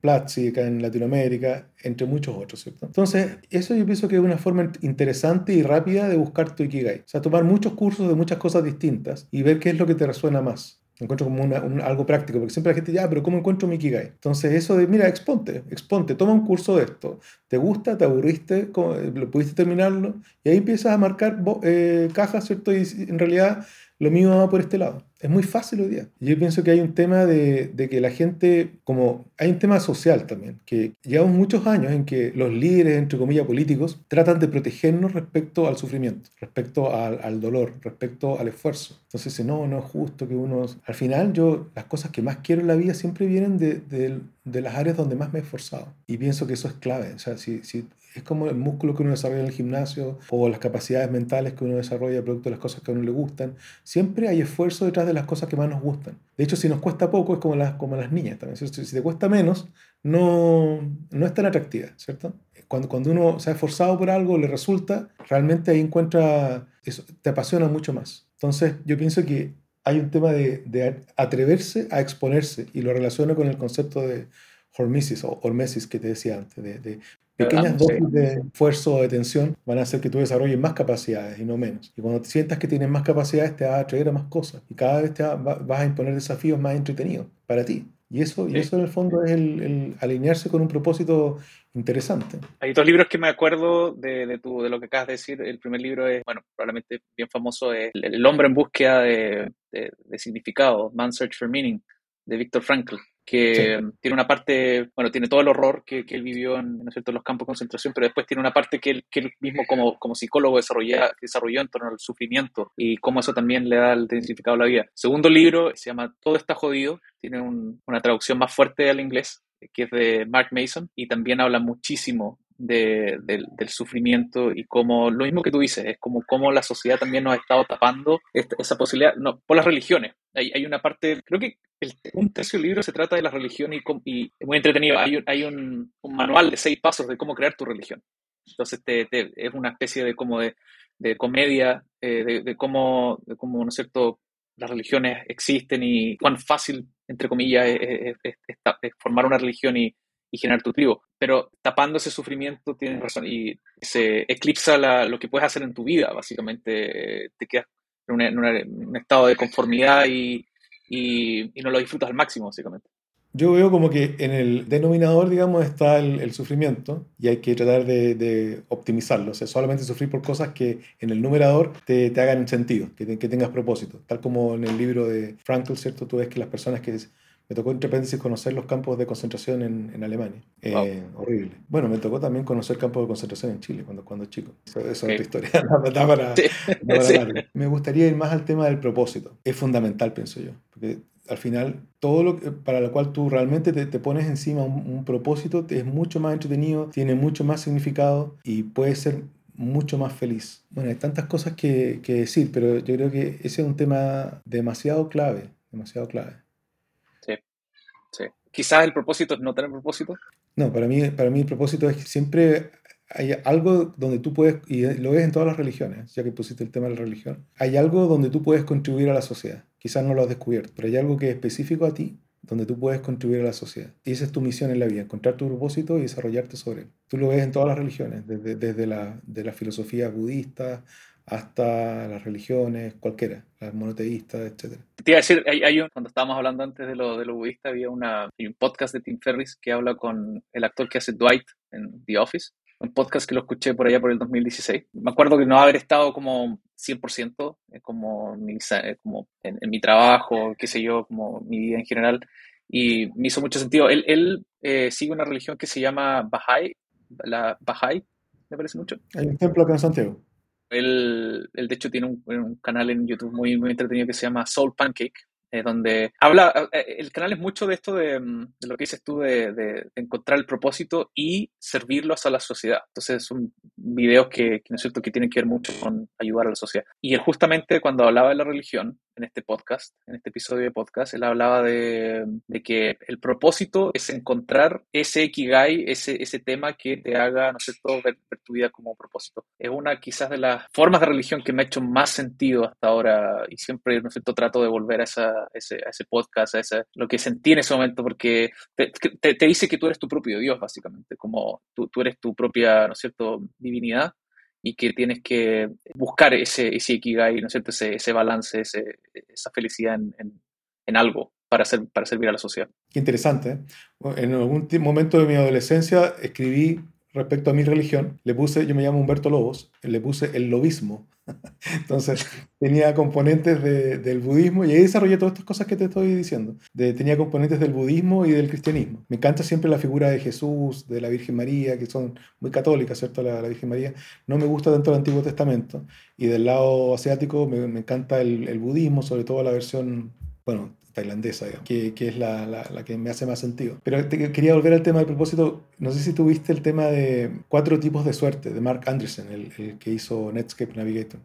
Platzi acá en Latinoamérica, entre muchos otros, ¿cierto? Entonces, eso yo pienso que es una forma interesante y rápida de buscar tu Ikigai. O sea, tomar muchos cursos de muchas cosas distintas y ver qué es lo que te resuena más. encuentro como algo práctico, porque siempre la gente dice, ah, pero ¿cómo encuentro mi Ikigai? Entonces, eso de, mira, exponte, exponte, toma un curso de esto. ¿Te gusta? ¿Te aburriste? ¿Lo pudiste terminarlo? Y ahí empiezas a marcar eh, cajas, ¿cierto? Y en realidad lo mío va por este lado. Es muy fácil hoy día. Yo pienso que hay un tema de, de, que la gente, como hay un tema social también, que llevamos muchos años en que los líderes, entre comillas, políticos, tratan de protegernos respecto al sufrimiento, respecto al, al dolor, respecto al esfuerzo. Entonces, no, no es justo que uno... Al final, yo las cosas que más quiero en la vida siempre vienen de, de, de las áreas donde más me he esforzado. Y pienso que eso es clave. O sea, si, si es como el músculo que uno desarrolla en el gimnasio o las capacidades mentales que uno desarrolla producto de las cosas que a uno le gustan. Siempre hay esfuerzo detrás de las cosas que más nos gustan. De hecho, si nos cuesta poco, es como las, como las niñas también. Si, te cuesta menos, no, no es tan atractiva, ¿cierto? Cuando, cuando uno se ha esforzado por algo, le resulta, realmente ahí encuentra, eso, te apasiona mucho más. Entonces, yo pienso que hay un tema de, de atreverse a exponerse y lo relaciono con el concepto de hormesis o hormesis que te decía antes, de, de Pequeñas dosis de esfuerzo o de tensión van a hacer que tú desarrolles más capacidades y no menos. Y cuando sientas que tienes más capacidades, te vas a atraer a más cosas. Y cada vez te vas a imponer desafíos más entretenidos para ti. Y eso, y eso en el fondo es el, alinearse con un propósito interesante. Hay dos libros que me acuerdo de, de, tu, de lo que acabas de decir. El primer libro es, bueno, probablemente bien famoso, es El, hombre en búsqueda de, de, de significado, Man's Search for Meaning, de Viktor Frankl que tiene una parte, bueno, tiene todo el horror que, que él vivió en, ¿no cierto? los campos de concentración, pero después tiene una parte que él, que él mismo como, como psicólogo desarrolló en torno al sufrimiento y cómo eso también le da el significado a la vida. segundo libro se llama Todo está jodido, tiene un, una traducción más fuerte al inglés, que es de Mark Mason, y también habla muchísimo de, del sufrimiento y como lo mismo que tú dices, es como cómo la sociedad también nos ha estado tapando esa posibilidad, no, por las religiones. Hay, hay una parte, creo que un tercio libro se trata de la religión y, es muy entretenido. Hay, hay un, manual de seis pasos de cómo crear tu religión. Entonces te, es una especie de como de, de comedia, eh, de, cómo, cómo, ¿no es cierto?, las religiones existen y cuán fácil, entre comillas, es formar una religión y, y generar tu tribu. Pero tapando ese sufrimiento, tienes razón, y se eclipsa la, lo que puedes hacer en tu vida, básicamente. Te quedas en, en, un estado de conformidad y, y, y, no lo disfrutas al máximo, básicamente. Yo veo como que en el denominador, digamos, está el, el sufrimiento y hay que tratar de, de, optimizarlo. O sea, solamente sufrir por cosas que en el numerador te, te hagan sentido, que, te, que tengas propósito. Tal como en el libro de Frankl, ¿cierto? Tú ves que las personas que me tocó entre paréntesis conocer los campos de concentración en, en Alemania. Eh, horrible. Bueno, me tocó también conocer campos de concentración en Chile cuando, cuando chico. Eso, eso okay. es otra historia. da para, sí. para sí. Me gustaría ir más al tema del propósito. Es fundamental, pienso yo. Porque al final, todo lo que, para lo cual tú realmente te, te pones encima un, un, propósito es mucho más entretenido, tiene mucho más significado y puede ser mucho más feliz. Bueno, hay tantas cosas que, que decir, pero yo creo que ese es un tema demasiado clave, demasiado clave. Quizás el propósito no tener propósito. No, para mí, para mí el propósito es siempre hay algo donde tú puedes, y lo ves en todas las religiones, ya que pusiste el tema de la religión, hay algo donde tú puedes contribuir a la sociedad. Quizás no lo has descubierto, pero hay algo que es específico a ti donde tú puedes contribuir a la sociedad. Y esa es tu misión en la vida, encontrar tu propósito y desarrollarte sobre él. Tú lo ves en todas las religiones, desde, desde la, de la filosofía budista hasta las religiones, cualquiera, las monoteístas, etc. Te iba a decir, hay, cuando estábamos hablando antes de lo, de lo budista, había una, un podcast de Tim Ferriss que habla con el actor que hace Dwight en The Office, un podcast que lo escuché por allá por el 2016. Me acuerdo que no haber estado como 100% eh, como, mi, eh, como en, mi trabajo, qué sé yo, como mi vida en general, y me hizo mucho sentido. Él, él eh, sigue una religión que se llama Bahá'í, la Bahá'í, me parece mucho. Hay un templo acá en Santiago. Él, él de hecho tiene un, canal en YouTube muy, muy entretenido que se llama Soul Pancake, eh, donde habla, eh, eh, el canal es mucho de esto de, mm, de lo que dices tú, de, de, encontrar el propósito y servirlo a la sociedad. Entonces son videos que, que, ¿no es cierto?, que tienen que ver mucho con ayudar a la sociedad. Y él justamente cuando hablaba de la religión, en este podcast, en este episodio de podcast, él hablaba de, de que el propósito es encontrar ese ikigai, ese, ese tema que te haga, ¿no es cierto?, ver, ver tu vida como propósito. Es una quizás de las formas de religión que me ha hecho más sentido hasta ahora y siempre, ¿no cierto?, trato de volver a esa ese, ese podcast, a ese, lo que sentí en ese momento, porque te, te, te, dice que tú eres tu propio Dios, básicamente, como tú, tú eres tu propia, ¿no es cierto?, divinidad y que tienes que buscar ese, ese ¿no es ese, balance, esa felicidad en, en, algo para, hacer, para servir a la sociedad. Qué interesante. ¿eh? En algún momento de mi adolescencia escribí respecto a mi religión, le puse, yo me llamo Humberto Lobos, le puse el lobismo. Entonces tenía componentes de, del budismo y ahí desarrollé todas estas cosas que te estoy diciendo. Tenía componentes del budismo y del cristianismo. Me encanta siempre la figura de Jesús, de la Virgen María, que son muy católicas, ¿cierto? La, la Virgen María. No me gusta tanto el Antiguo Testamento. Y del lado asiático me, me encanta el, el budismo, sobre todo la versión, bueno, tailandesa, que, que, es la, la, la, que me hace más sentido. Pero te, quería volver al tema del propósito. No sé si tuviste el tema de cuatro tipos de suerte de Mark Anderson, el, el que hizo Netscape Navigator.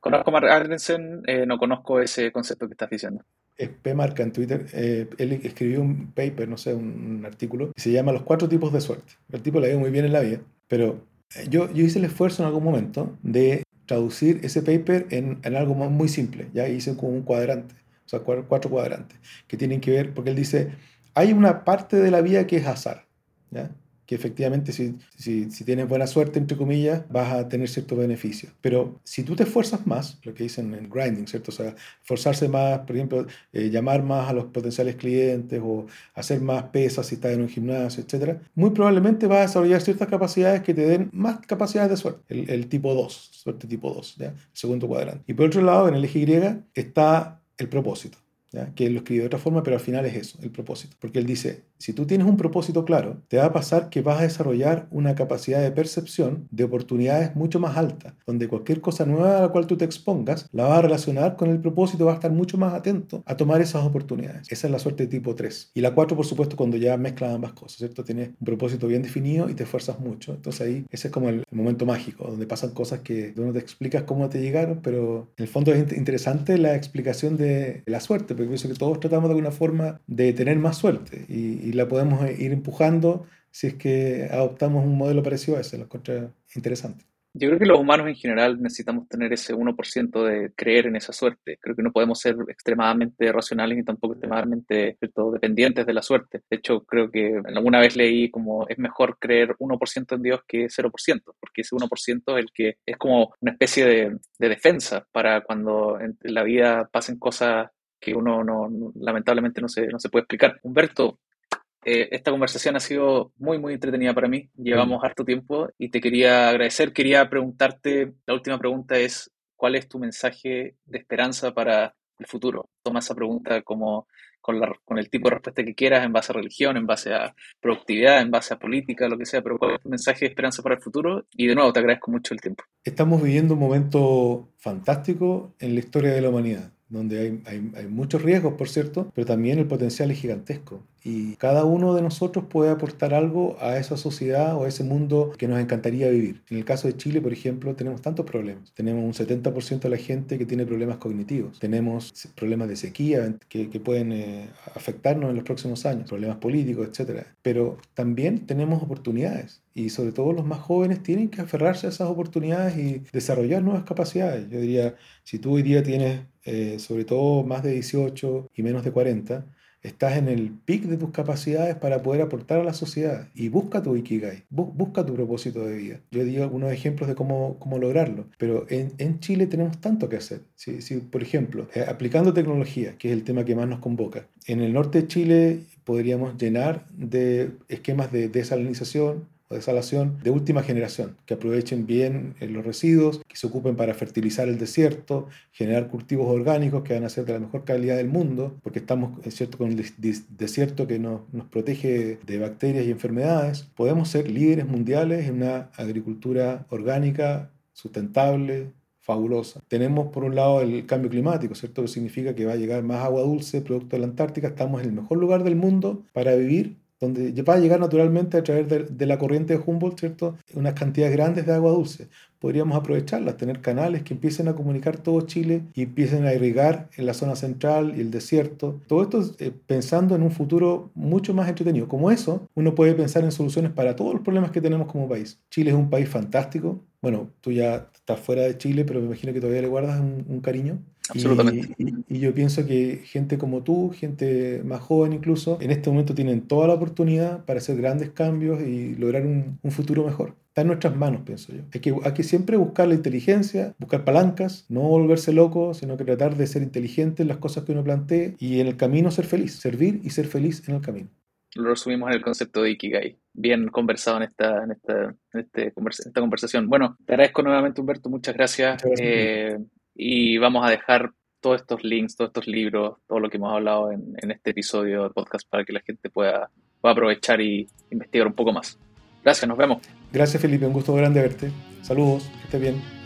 Conozco a Mark Anderson, eh, no conozco ese concepto que estás diciendo. Es P-Marca en Twitter. Eh, él escribió un paper, no sé, un, un, artículo, y se llama Los cuatro tipos de suerte. El tipo le ha ido muy bien en la vida, pero eh, yo, yo hice el esfuerzo en algún momento de traducir ese paper en, en algo muy simple. Ya hice como un cuadrante o sea, cuatro cuadrantes, que tienen que ver, porque él dice, hay una parte de la vida que es azar, ¿ya? que efectivamente si, si, si, tienes buena suerte, entre comillas, vas a tener ciertos beneficios. Pero si tú te esfuerzas más, lo que dicen en grinding, ¿cierto? O sea, esforzarse más, por ejemplo, eh, llamar más a los potenciales clientes o hacer más pesas si estás en un gimnasio, etc., muy probablemente vas a desarrollar ciertas capacidades que te den más capacidades de suerte. El, el tipo 2, suerte tipo 2, ¿ya? El segundo cuadrante. Y por otro lado, en el eje Y está el propósito. ¿Ya? que lo escribe de otra forma, pero al final es eso, el propósito. Porque él dice, si tú tienes un propósito claro, te va a pasar que vas a desarrollar una capacidad de percepción de oportunidades mucho más alta, donde cualquier cosa nueva a la cual tú te expongas, la vas a relacionar con el propósito, vas a estar mucho más atento a tomar esas oportunidades. Esa es la suerte tipo 3. Y la 4, por supuesto, cuando ya mezclas ambas cosas, ¿cierto? Tienes un propósito bien definido y te esfuerzas mucho. Entonces ahí, ese es como el momento mágico, donde pasan cosas que tú no te explicas cómo te llegaron, pero en el fondo es interesante la explicación de la suerte, porque pienso que todos tratamos de alguna forma de tener más suerte y, y la podemos ir empujando si es que adoptamos un modelo parecido a ese, lo encuentro interesante. Yo creo que los humanos en general necesitamos tener ese 1% de creer en esa suerte. Creo que no podemos ser extremadamente racionales ni tampoco extremadamente dependientes de la suerte. De hecho, creo que alguna vez leí como es mejor creer 1% en Dios que 0%, porque ese 1% es el que es como una especie de, de defensa para cuando en la vida pasen cosas que uno no, lamentablemente no se, no se puede explicar. Humberto, eh, esta conversación ha sido muy, muy entretenida para mí. Llevamos mm. harto tiempo y te quería agradecer. Quería preguntarte, la última pregunta es, ¿cuál es tu mensaje de esperanza para el futuro? Toma esa pregunta como con, la, con el tipo de respuesta que quieras, en base a religión, en base a productividad, en base a política, lo que sea, pero ¿cuál es tu mensaje de esperanza para el futuro? Y de nuevo, te agradezco mucho el tiempo. Estamos viviendo un momento fantástico en la historia de la humanidad donde hay, hay, hay, muchos riesgos, por cierto, pero también el potencial es gigantesco. Y cada uno de nosotros puede aportar algo a esa sociedad o a ese mundo que nos encantaría vivir. En el caso de Chile, por ejemplo, tenemos tantos problemas. Tenemos un 70% de la gente que tiene problemas cognitivos. Tenemos problemas de sequía que, pueden eh, afectarnos en los próximos años, problemas políticos, etc. Pero también tenemos oportunidades y sobre todo los más jóvenes tienen que aferrarse a esas oportunidades y desarrollar nuevas capacidades. Yo diría, si tú hoy día tienes eh, sobre todo más de 18 y menos de 40, estás en el pic de tus capacidades para poder aportar a la sociedad y busca tu Ikigai, busca tu propósito de vida. Yo digo algunos ejemplos de cómo, cómo lograrlo, pero en, en Chile tenemos tanto que hacer. Si, si por ejemplo, eh, aplicando tecnología, que es el tema que más nos convoca, en el norte de Chile podríamos llenar de esquemas de desalinización, o desalación de última generación, que aprovechen bien eh, los residuos, que se ocupen para fertilizar el desierto, generar cultivos orgánicos que van a ser de la mejor calidad del mundo, porque estamos es cierto, con el desierto que nos, nos protege de bacterias y enfermedades. Podemos ser líderes mundiales en una agricultura orgánica, sustentable, fabulosa. Tenemos por un lado el cambio climático, ¿cierto? Que significa que va a llegar más agua dulce producto de la Antártica. Estamos en el mejor lugar del mundo para vivir donde va a llegar naturalmente a través de, la corriente de Humboldt, ¿cierto? Unas cantidades grandes de agua dulce. Podríamos aprovecharlas, tener canales que empiecen a comunicar todo Chile y empiecen a irrigar en la zona central y el desierto. Todo esto eh, pensando en un futuro mucho más entretenido. Como eso, uno puede pensar en soluciones para todos los problemas que tenemos como país. Chile es un país fantástico. Bueno, tú ya estás fuera de Chile, pero me imagino que todavía le guardas un cariño. Absolutamente. Y, yo pienso que gente como tú, gente más joven incluso, en este momento tienen toda la oportunidad para hacer grandes cambios y lograr un, futuro mejor. Está en nuestras manos, pienso yo. Hay que, hay que siempre buscar la inteligencia, buscar palancas, no volverse loco, sino que tratar de ser inteligente en las cosas que uno plantee y en el camino ser feliz, servir y ser feliz en el camino. Lo resumimos en el concepto de Ikigai. Bien conversado en esta, en esta, en este esta conversación. Bueno, te agradezco nuevamente, Humberto. Muchas gracias. Eh, y vamos a dejar todos estos links, todos estos libros, todo lo que hemos hablado en, este episodio de podcast para que la gente pueda, pueda aprovechar y investigar un poco más. Gracias, nos vemos. Gracias Felipe, un gusto grande verte. Saludos, que estés bien.